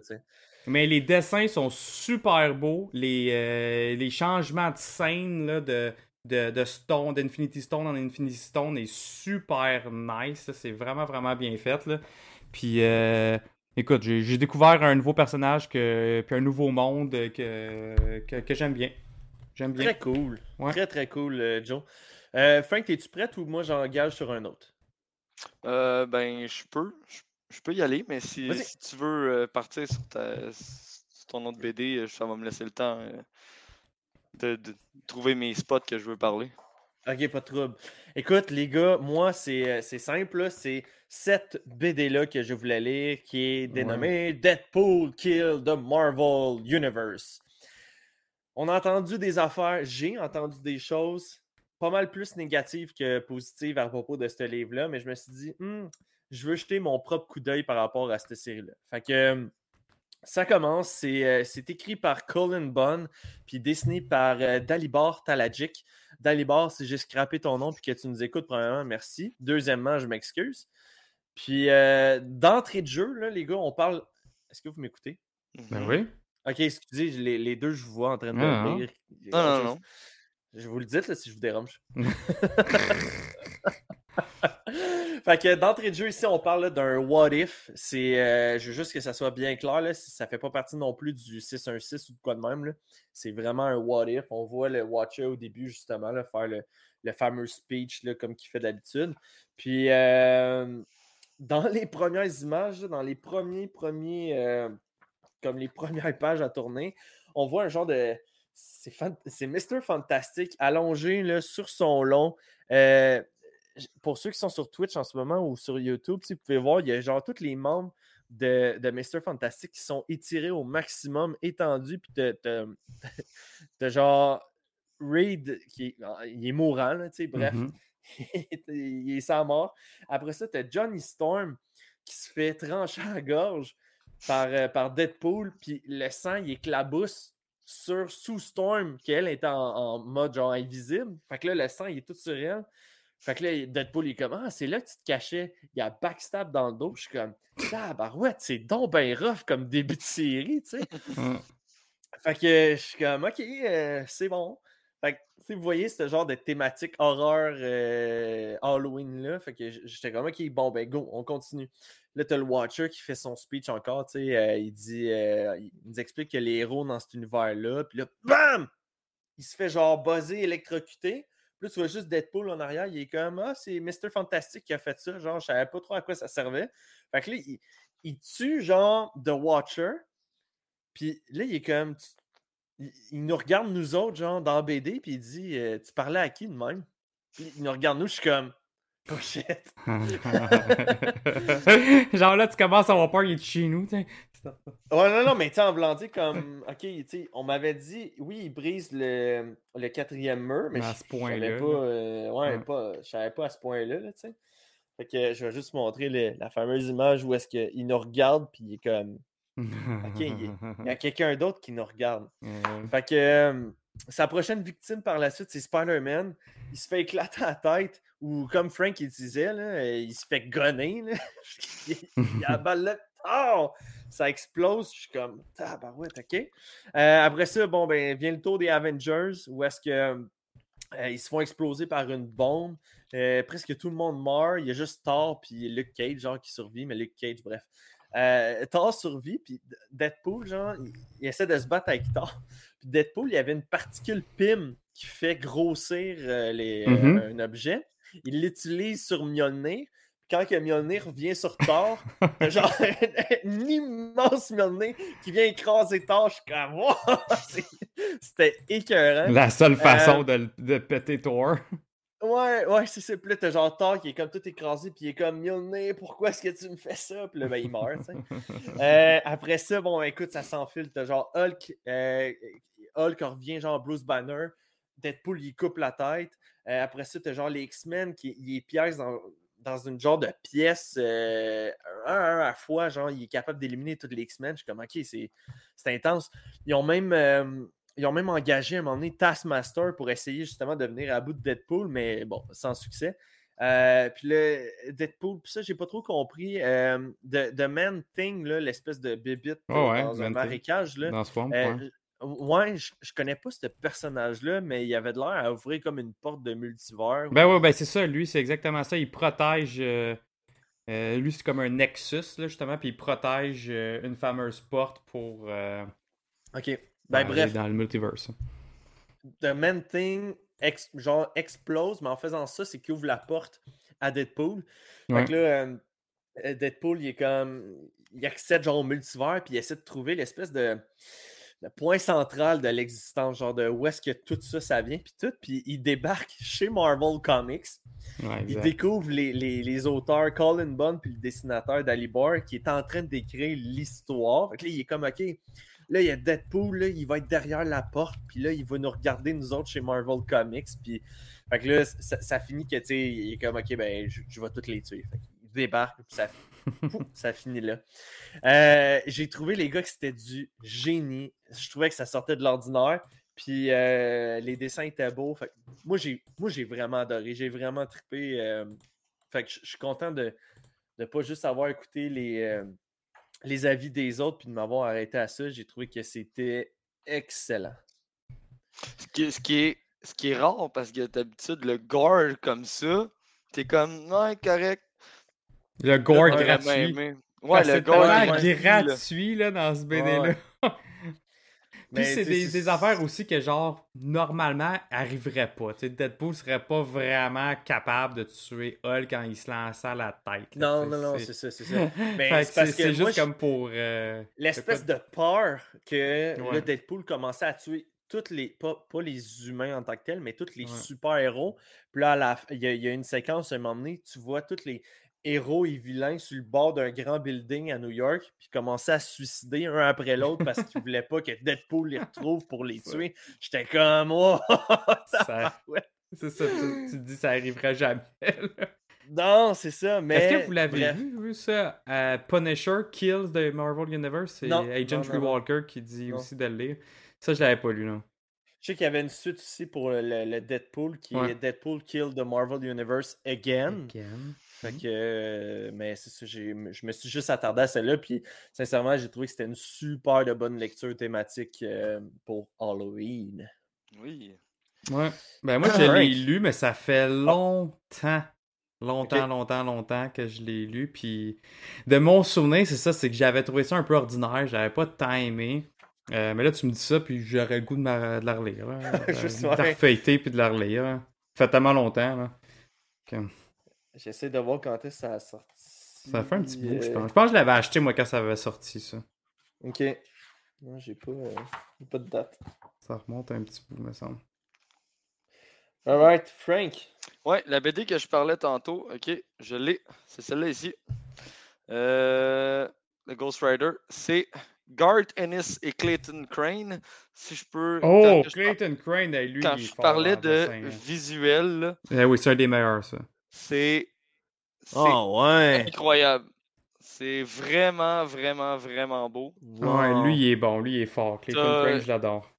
mais les dessins sont super beaux. Les, euh, les changements de scène là, de, de, de Stone, d'Infinity Stone en Infinity Stone est super nice. C'est vraiment, vraiment bien fait. Là. Puis, euh, écoute, j'ai découvert un nouveau personnage, que, puis un nouveau monde que, que, que j'aime bien. J'aime bien. Très cool. Ouais. Très, très cool, Joe. Euh, Frank, es-tu prête ou moi j'engage sur un autre? Euh, ben, je peux. Je, je peux y aller, mais si, Vas-y. si tu veux euh, partir sur, ta- sur ton autre BD, ça va me laisser le temps euh, de, de trouver mes spots que je veux parler. Ok, pas de trouble. Écoute, les gars, moi, c'est c'est simple. là, C'est cette BD-là que je voulais lire qui est dénommée Deadpool Kill the Marvel Universe. On a entendu des affaires, j'ai entendu des choses pas mal plus négatives que positives à propos de ce livre-là, mais je me suis dit, Hmm, je veux jeter mon propre coup d'œil par rapport à cette série-là. Fait que ça commence, c'est euh, c'est écrit par Colin Bunn, puis dessiné par euh, Dalibor Talajic. Dalibor, si j'ai scrappé ton nom puis que tu nous écoutes, premièrement, merci. Deuxièmement, je m'excuse. Puis euh, d'entrée de jeu, là, les gars, on parle. Est-ce que vous m'écoutez? Ben Mhm. oui. Ok, excusez, les, les deux, je vous vois en train de Ah, non. rire. Non, non, non. Je vous le dis là, si je vous dérange. [LAUGHS] [LAUGHS] fait que d'entrée de jeu, ici, on parle d'un what if. C'est, euh, je veux juste que ça soit bien clair. Là, si ça fait pas partie non plus du 616 ou de quoi de même. C'est vraiment un what if. On voit le Watcher au début, justement, là, faire le, le fameux speech là, comme qu'il fait d'habitude. Puis euh, dans les premières images, dans les premiers, premiers, euh, comme les [LAUGHS] premières pages à tourner, on voit un genre de. C'est fan- Mr. Fantastic allongé là, sur son long. Euh, pour ceux qui sont sur Twitch en ce moment ou sur YouTube, si vous pouvez voir, il y a genre tous les membres de, de Mr. Fantastic qui sont étirés au maximum, étendus, puis [LAUGHS] t'as genre Reed qui est, ah, il est mourant, là, tu sais, bref, Mhm. [LAUGHS] il est sans mort. Après ça, tu as Johnny Storm qui se fait trancher [LAUGHS] à la gorge par, euh, par Deadpool, puis le sang, il éclabousse sur Sue Storm, qui elle est en, en mode genre invisible. Fait que là, le sang, il est tout sur elle. Fait que là, Deadpool, il est comme Ah, c'est là que tu te cachais. Il y a backstab dans le dos. Je suis comme Tabarouette, c'est donc ben rough comme début de série, tu sais. [LAUGHS] Mm. fait que je suis comme Ok, euh, c'est bon. Fait que, sais, vous voyez ce genre de thématique horreur euh, Halloween là. Fait que j'étais comme ok, bon, ben go, on continue. Là, le Watcher qui fait son speech encore, tu sais. euh, il dit euh, Il nous explique que les héros dans cet univers-là. Puis là, BAM! Il se fait genre buzzer, électrocuté. Là, tu vois juste Deadpool en arrière. Il est comme Ah, c'est Mr. Fantastic qui a fait ça. Genre, je savais pas trop à quoi ça servait. Fait que là, il, tue genre The Watcher. Puis là, il est comme. Il, il nous regarde, nous autres, genre, dans BD. Puis il dit euh, Tu parlais à qui de même Puis il nous regarde, nous. Je suis comme shit. [LAUGHS] Genre là, tu commences à avoir peur, il est de chez nous. tu sais. Ouais, non, non, mais tu en dire comme, ok, tu sais, on m'avait dit, oui, il brise le, le quatrième mur, mais À je ce je savais pas, euh, ouais, Ouais. pas, je savais pas à ce point-là, là, tu sais. Fait que je vais juste montrer le- la fameuse image où est-ce qu'il nous regarde, puis il est comme, ok, il, y a [LAUGHS] quelqu'un d'autre qui nous regarde. Fait que euh, sa prochaine victime par la suite, c'est Spider-Man. Il se fait éclater la tête, ou comme Frank il disait, là, il se fait gonner. Là. [LAUGHS] il, il a la balle là. Oh! Ça explose. Je suis comme, tabarouette, ok. Euh, après ça, bon, ben, vient le tour des Avengers, où est-ce que. euh, ils se font exploser par une bombe. Euh, presque tout le monde meurt. Il y a juste Thor puis Luke Cage, genre, qui survit. Mais Luke Cage, bref. Euh, Thor survit, puis Deadpool, genre, il, il essaie de se battre avec Thor. [LAUGHS] Puis Deadpool, il y avait une particule PIM qui fait grossir euh, les, euh, Mhm. un objet. Il l'utilise sur Mjolnir. Puis quand que Mjolnir revient sur Thor, [LAUGHS] genre [LAUGHS] un immense Mjolnir qui vient écraser Thor. Je suis comme, Wow! C'était écœurant. La seule façon de, de péter Thor. Ouais, ouais, c'est ça. Puis là, t'as genre Thor qui est comme tout écrasé, puis il est comme Mjolnir, pourquoi est-ce que tu me fais ça? Puis là, ben, il meurt, tu sais. [LAUGHS] Euh, après ça, bon, écoute, ça s'enfile. T'as genre Hulk, euh, Hulk revient, genre Bruce Banner. Deadpool, il coupe la tête. Euh, après ça, t'as genre les X-Men qui il est pièce dans, dans une genre de pièce, euh, un à un à la fois. Genre, il est capable d'éliminer tous les X-Men. Je suis comme, ok, c'est c'est intense. Ils ont même. Euh, ils ont même engagé à un moment donné Taskmaster pour essayer justement de venir à bout de Deadpool, mais bon, sans succès. Euh, puis le Deadpool, puis ça, j'ai pas trop compris. Euh, The, The Man Thing, l'espèce de bébite euh, ouais, dans un marécage. Là, Dans Swamp, euh, ouais. ouais, je, je connais pas ce personnage-là, mais il avait de l'air à ouvrir comme une porte de multivers. Ben ouais, ben c'est ça, lui, c'est exactement ça. Il protège. euh, euh, lui, c'est comme un Nexus, là, justement, puis il protège euh, une fameuse porte pour. euh, Ok. Ben aller bref, Dans le multiverse. The Man Thing ex- genre explose, mais en faisant ça, c'est qu'il ouvre la porte à Deadpool. Ouais. Fait que là, euh, Deadpool, il est comme. Il accède genre au multivers, puis il essaie de trouver l'espèce de, de point central de l'existence, genre de où est-ce que tout ça, ça vient, puis tout. Puis il débarque [LAUGHS] chez Marvel Comics. Ouais, Il découvre les, les- les auteurs Colin Bunn puis le dessinateur d'Alibor qui est en train d'écrire l'histoire. Fait que là, il est comme OK. Là, il y a Deadpool, là, il va être derrière la porte, puis là, il va nous regarder, nous autres, chez Marvel Comics. Puis, fait que là, ça, ça finit que, tu sais, il est comme OK, ben, je, je vais toutes les tuer. Fait qu'il débarque, puis ça, [LAUGHS] pouf, ça finit là. Euh, J'ai trouvé, les gars, que c'était du génie. Je trouvais que ça sortait de l'ordinaire. Puis euh, les dessins étaient beaux. Fait moi, j'ai moi, j'ai vraiment adoré. J'ai vraiment trippé. euh, fait que je suis content de ne pas juste avoir écouté les, les avis des autres puis de m'avoir arrêté à ça. J'ai trouvé que c'était excellent. Ce qui, est- ce qui est, ce qui est rare parce que d'habitude, le gore comme ça, t'es comme, ouais, correct. Le gore gratuit. Ouais, que le gore tellement gratuit, là. gratuit là, dans ce BD-là. Puis c'est des, affaires aussi que, genre, normalement, arriveraient pas. Tu sais, Deadpool serait pas vraiment capable de tuer Hulk quand il se lançait à la tête. là, Non, non, non, c'est ça, c'est ça. [LAUGHS] Mais c'est parce que moi, juste comme pour. euh, L'espèce de peur que Ouais. le Deadpool commençait à tuer tous les, pas, pas les humains en tant que tels, mais tous les Ouais. super-héros. Puis là, il y, a, il y a une séquence, à un moment donné, tu vois tous les héros et vilains sur le bord d'un grand building à New York, puis commencer à se suicider un après l'autre parce qu'ils voulaient pas que Deadpool les retrouve pour les tuer. J'étais comme, oh! [LAUGHS] Ça- Ouais. C'est ça, tu, tu te dis ça arriverait jamais. là. Non, c'est ça, mais. Est-ce que vous l'avez vu, vu ça? Euh, Punisher Kills de Marvel Universe? C'est Agent non. Walker qui dit Non. aussi de le lire. Ça, je l'avais pas lu, non. Je sais qu'il y avait une suite aussi pour le, le Deadpool qui Ouais. est Deadpool Kill the Marvel Universe Again. Again. Fait que, euh, mais c'est ça, j'ai- je me suis juste attardé à celle-là, puis sincèrement, j'ai trouvé que c'était une super de bonne lecture thématique euh, pour Halloween. Oui. Ouais. Ben moi, Ah, je l'ai lu, mais ça fait longtemps. Longtemps, Ok. longtemps, longtemps que je l'ai lu. Puis de mon souvenir, c'est ça, c'est que j'avais trouvé ça un peu ordinaire. J'avais pas tant aimé. Euh, mais là, tu me dis ça, puis j'aurais le goût de, ma- de la relire. [LAUGHS] Juste, de la refeuilleter, puis de la relire. Ça fait tellement longtemps. Là. J'essaie de voir quand est-ce que ça a sorti. Ça fait un petit bout, je euh, pense. Je pense que je l'avais acheté, moi, quand ça avait sorti, ça. Ok. Non, j'ai pas, euh, pas de date. Ça remonte un petit bout, me semble. Alright, Frank. Ouais, la BD que je parlais tantôt, ok, je l'ai. C'est celle-là ici. Euh, le Ghost Rider, c'est Garth Ennis et Clayton Crane. Si je peux. Oh, je par- Clayton Crane, lui, Quand il est je fort parlais de dessin, hein. visuel, Eh oui, c'est un des meilleurs, ça. c'est. Oh, ouais. incroyable. C'est vraiment, vraiment, vraiment beau. Ouais, Wow. lui, il est bon, lui, il est fort. Clayton Crane, je l'adore.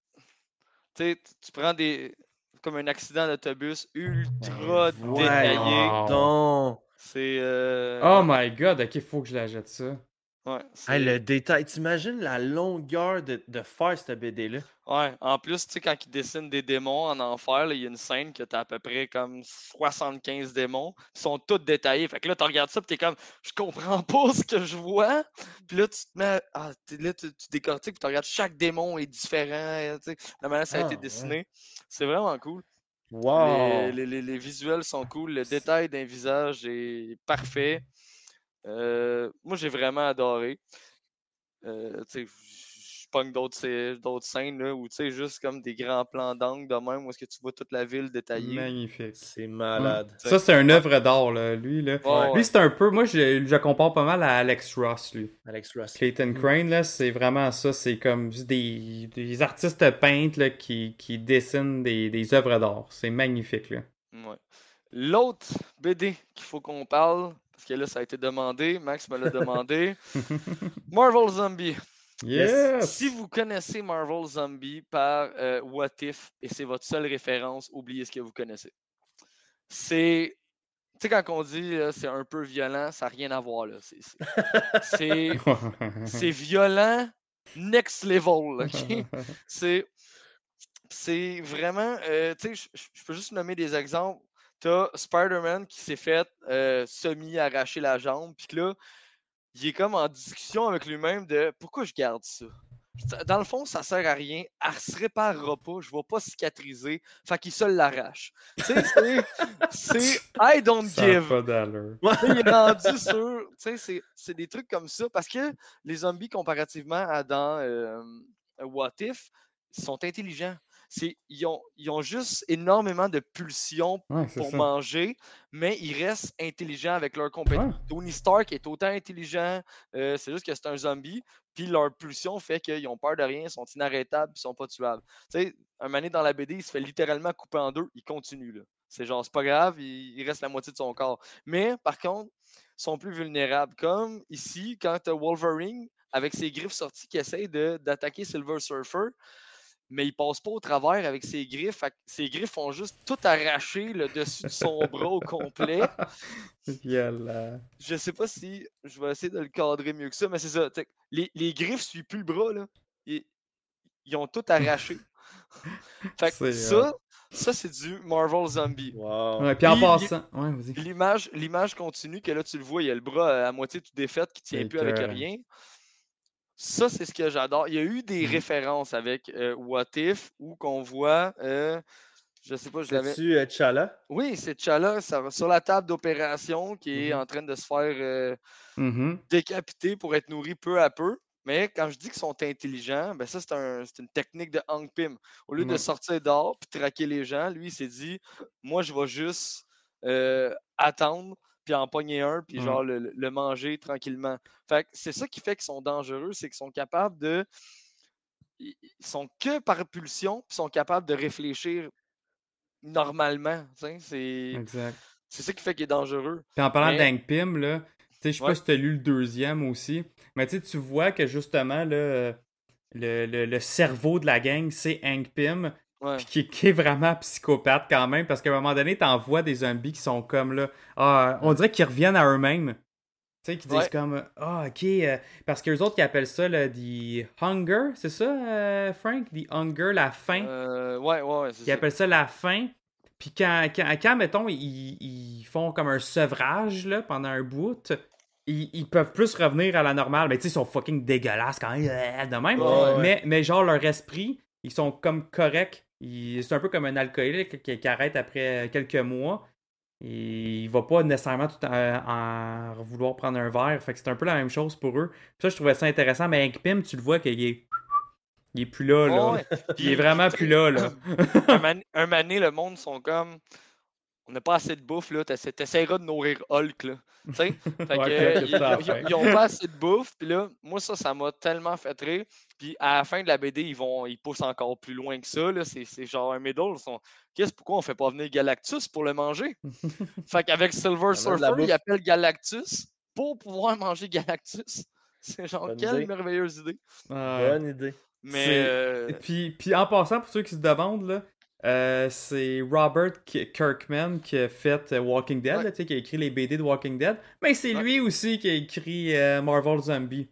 Tu sais, tu- prends des. Comme un accident d'autobus ultra détaillé. Donc. C'est. euh, Oh my god, ok, faut que je la jette ça. Ouais, Hey, le détail, t'imagines la longueur de, de faire cette BD-là? Ouais, en plus, tu sais, quand ils dessinent des démons en enfer, il y a une scène que t'as à peu près comme 75 démons. Ils sont tous détaillés. Fait que là, tu regardes ça, puis t'es comme, je comprends [LAUGHS] pas ce que je vois. Puis là, tu te mets, ah, là, tu, tu décortiques, puis tu regardes, chaque démon est différent. euh, tu sais, la manière dont ça a Ah, été ouais. dessiné. C'est vraiment cool. Wow! Les, les- les- les visuels sont cool. Le détail d'un visage est parfait. Euh, moi, j'ai vraiment adoré. Euh, tu sais, je pogne d'autres scè- d'autres scènes là, où tu sais, juste comme des grands plans d'angle de même où est-ce que tu vois toute la ville détaillée. Magnifique. C'est malade. Ça, c'est une œuvre d'art, là. Lui, là. ouais, Lui, c'est un peu. Moi, je, je compare pas mal à Alex Ross, lui. Alex Ross. Clayton Crane, là, c'est vraiment ça. C'est comme juste des, des artistes peintres là, qui, qui dessinent des, des œuvres d'art. C'est magnifique, là. ouais. L'autre BD qu'il faut qu'on parle, parce que là, ça a été demandé, Max me l'a demandé, [LAUGHS] Marvel Zombie. Yes! Si vous connaissez Marvel Zombie par euh, What If et c'est votre seule référence, oubliez ce que vous connaissez. C'est. Tu sais, quand on dit là, c'est un peu violent, ça n'a rien à voir. là. C'est- c'est- C'est [LAUGHS] c'est violent next level. [LAUGHS] C'est. C'est vraiment. euh, tu sais, je peux juste nommer des exemples. T'as Spider-Man qui s'est fait euh, semi-arracher la jambe, puis que là, il est comme en discussion avec lui-même de pourquoi je garde ça? Dans le fond, ça sert à rien. Elle se réparera pas. Je vais pas cicatriser. Fait qu'il se l'arrache. C'est- c'est I don't Ça give. pas [LAUGHS] il est rendu [LAUGHS] sur. Tu sais, c'est- c'est des trucs comme ça. Parce que les zombies, comparativement à dans euh, What If, sont intelligents. C'est, ils, ont, ils ont juste énormément de pulsions Ouais, pour ça. manger, mais ils restent intelligents avec leur compétence. Ouais. Tony Stark est autant intelligent, euh, c'est juste que c'est un zombie, puis leur pulsion fait qu'ils ont peur de rien, ils sont inarrêtables, ils sont pas tuables. Tu sais, un mané dans la BD, il se fait littéralement couper en deux, il continue. là. C'est genre, c'est pas grave, il, il reste la moitié de son corps. Mais par contre, ils sont plus vulnérables. Comme ici, quand tu Wolverine, avec ses griffes sorties, qui essaye d'attaquer Silver Surfer, mais il passe pas au travers avec ses griffes. ses griffes font juste tout arracher le dessus de son [LAUGHS] bras au complet. Violent. Je sais pas si je vais essayer de le cadrer mieux que ça, mais c'est ça. Les, les griffes suivent plus le bras, là. Ils, ils ont tout arraché. [LAUGHS] fait que C'est, ça, ça c'est du Marvel Zombie. Wow. Ouais, puis en passant. Ouais. L'image, l'image continue que là tu le vois, il y a le bras euh, à moitié tout défait qui tient plus avec rien. Ça, c'est ce que j'adore. Il y a eu des Mhm. références avec euh, What If où qu'on voit, euh, je sais pas, je l'avais. C'est-tu euh, T'Challa? Oui, c'est T'Challa ça- sur la table d'opération qui est Mhm. en train de se faire euh, Mhm. décapiter pour être nourri peu à peu. Mais quand je dis qu'ils sont intelligents, ben ça, c'est un- c'est une technique de Hank Pym. Au lieu de sortir dehors puis traquer les gens, lui, il s'est dit Moi, je vais juste euh, attendre, puis en pogner un, puis Ouais. genre le, le- manger tranquillement. Fait que c'est ça qui fait qu'ils sont dangereux, c'est qu'ils sont capables de. Ils sont que par pulsion, puis ils sont capables de réfléchir normalement. tu C'est Exact. C'est ça qui fait qu'il est dangereux. Puis en parlant Mais- Pym, là, tu sais, je sais Ouais. pas si t'as lu le deuxième aussi, mais tu tu vois que justement, là, le, le- le cerveau de la gang, c'est Hank Pym, Ouais. puis qui, qui est vraiment psychopathe quand même, parce qu'à un moment donné, t'en vois des zombies qui sont comme là, ah, on dirait qu'ils reviennent à eux-mêmes. Tu sais, qui disent Ouais. comme, ah, ok, euh, parce que les autres qui appellent ça, là, the hunger, c'est ça, euh, Frank? The hunger, la faim. Euh, ouais, ouais, ouais, c'est Ils ça. appellent ça la faim. Puis quand, quand, quand, mettons, ils, ils font comme un sevrage là, pendant un bout, ils, ils peuvent plus revenir à la normale. Mais tu sais, ils sont fucking dégueulasses quand même, euh, de même. Ouais. Mais, mais genre, leur esprit, ils sont comme corrects. C'est un peu comme un alcoolique qui, qui arrête après quelques mois. Et il va pas nécessairement tout en, en vouloir prendre un verre. Fait que c'est un peu la même chose pour eux. Ça, je trouvais ça intéressant. Mais Hank Pym, tu le vois qu'il est. Il est plus là, là. Ouais. Il est vraiment plus là, là. un mané, le monde sont comme. On n'a pas assez de bouffe, là. t'essa- T'essaieras de nourrir Hulk, là. Tu sais? [LAUGHS] Ouais, euh, ils, ils- ont pas assez de bouffe. Puis là, moi, ça, ça m'a tellement fait rire. Puis à la fin de la BD, ils vont ils poussent encore plus loin que ça. là. C'est c'est genre un middle. Ils sont. Qu'est-ce pourquoi on fait pas venir Galactus pour le manger? [LAUGHS] fait qu'avec Silver Surfer, ils appellent Galactus pour pouvoir manger Galactus. [LAUGHS] C'est genre Bonne quelle idée. merveilleuse idée. Ouais. Bonne idée. Mais euh, Et Puis, puis en passant, pour ceux qui se demandent, là, euh, c'est Robert K- Kirkman qui a fait euh, Walking Dead, Ouais. là, qui a écrit les BD de Walking Dead. Mais c'est Ouais. lui aussi qui a écrit euh, Marvel Zombie.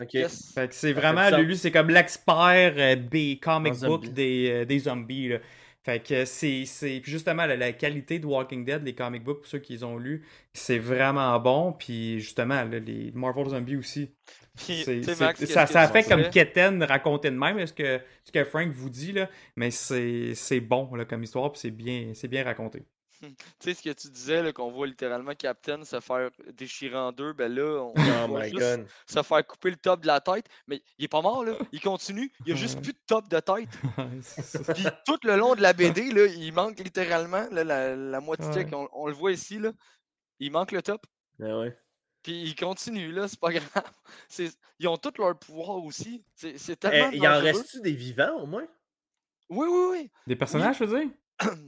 Ok. yes. Fait que c'est vraiment, lui, c'est comme l'expert euh, des comic books des, euh, des zombies. là. Fait que c'est. Puis justement, la, la qualité de Walking Dead, les comic books, pour ceux qui les ont lus, c'est vraiment bon. Puis justement, là, les Marvel Zombies aussi. Puis, Max, ça, ça fait comme? Keten raconter de même, ce que, ce que Frank vous dit, là, mais c'est bon là, comme histoire, puis c'est bien, c'est bien raconté. Tu sais ce que tu disais, là, qu'on voit littéralement Captain se faire déchirer en deux, ben là, on, Oh on voit my juste god. se faire couper le top de la tête, mais il est pas mort, là. Il continue, il y a juste Ouais. plus de top de tête. [LAUGHS] Puis tout le long de la BD, là, il manque littéralement là, la, la moitié, Ouais. qu'on- on, le voit ici, là. Il manque le top. Ah ouais. Puis il continue, là, c'est pas [LAUGHS] grave. C'est- Ils ont tous leur pouvoir aussi. C'est c'est Eh, tellement il en reste-tu des vivants au moins? Oui, oui, oui. Des personnages, je veux dire?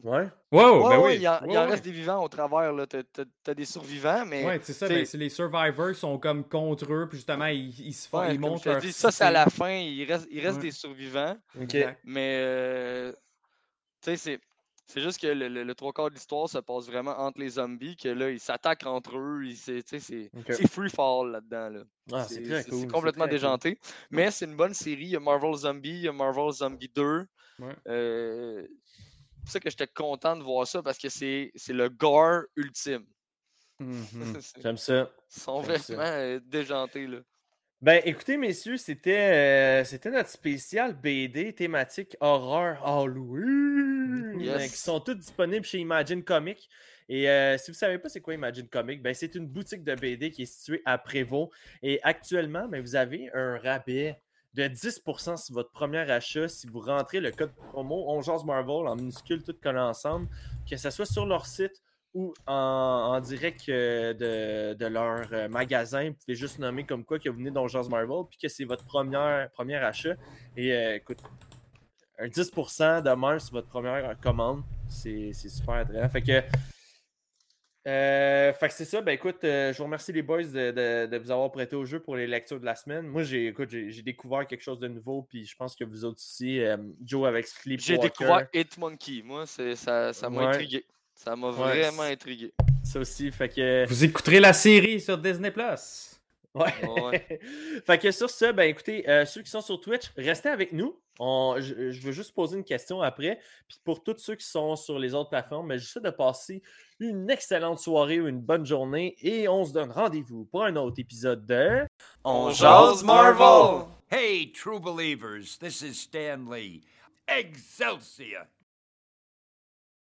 Ouais. Wow, Ouais, ben ouais, oui. il, en, il en Ouais, reste des vivants au travers, là. T'as t'as- t'as des survivants, mais... Ouais, c'est ça, ben, c'est les survivors sont comme contre eux, puis justement, ils, ils se font, Ouais, ils montent leur dis, ça, c'est à la fin. Il reste, il reste Ouais. des survivants. Mais, euh, tu sais, c'est. C'est juste que le, le- le trois quarts de l'histoire se passe vraiment entre les zombies, que là, ils s'attaquent entre eux. ils- c'est- tu sais, C'est c'est free fall là-dedans. Là. Ah, c'est C'est très c'est- cool. c'est c'est complètement cool. déjanté. Mais c'est une bonne série. Il y a Marvel Zombie, il y a Marvel Zombie 2. Ouais. Euh, pour ça que j'étais content de voir ça parce que c'est le gore ultime. [LAUGHS] C'est- J'aime ça. Ils sont j'aime ça. vraiment euh, déjantés. Là. Ben, écoutez, messieurs, c'était euh, notre spécial BD thématique horreur Halloween. Yes. euh, qui sont toutes disponibles chez Imagine Comics. Et euh, si vous ne savez pas c'est quoi Imagine Comics, ben, c'est une boutique de BD qui est située à Prévost. Et actuellement, ben, vous avez un rabais de 10% sur votre premier achat si vous rentrez le code promo On Jase Marvel en minuscule tout collé ensemble, que ce soit sur leur site ou en, direct euh, de, leur euh, magasin. Vous pouvez juste nommer comme quoi que vous venez d'Ongeance Marvel, puis que c'est votre premier achat. Et euh, écoute, un 10% de même sur votre première commande, c'est c'est super intéressant. Fait que, euh, fait que c'est ça. Ben écoute, euh, je vous remercie les boys de, de- de vous avoir prêté au jeu pour les lectures de la semaine. Moi, j'ai écoute, j'ai découvert quelque chose de nouveau, puis je pense que vous autres aussi, euh, Joe avec Sleepwalker. J'ai découvert Hit Monkey. Moi, c'est- ça ça m'a Ouais. intrigué. Ça m'a Ouais, vraiment intrigué. Ça aussi, fait que. Vous écouterez la série sur Disney+. Plus. Ouais. Ouais. [LAUGHS] fait que sur ce, ben écoutez, euh, ceux qui sont sur Twitch, restez avec nous. On- je, je veux juste poser une question après. Puis pour tous ceux qui sont sur les autres plateformes, ben, j'essaie de passer une excellente soirée ou une bonne journée et on se donne rendez-vous pour un autre épisode de On jase Marvel! Hey, true believers, this is Stan Lee. Excelsior!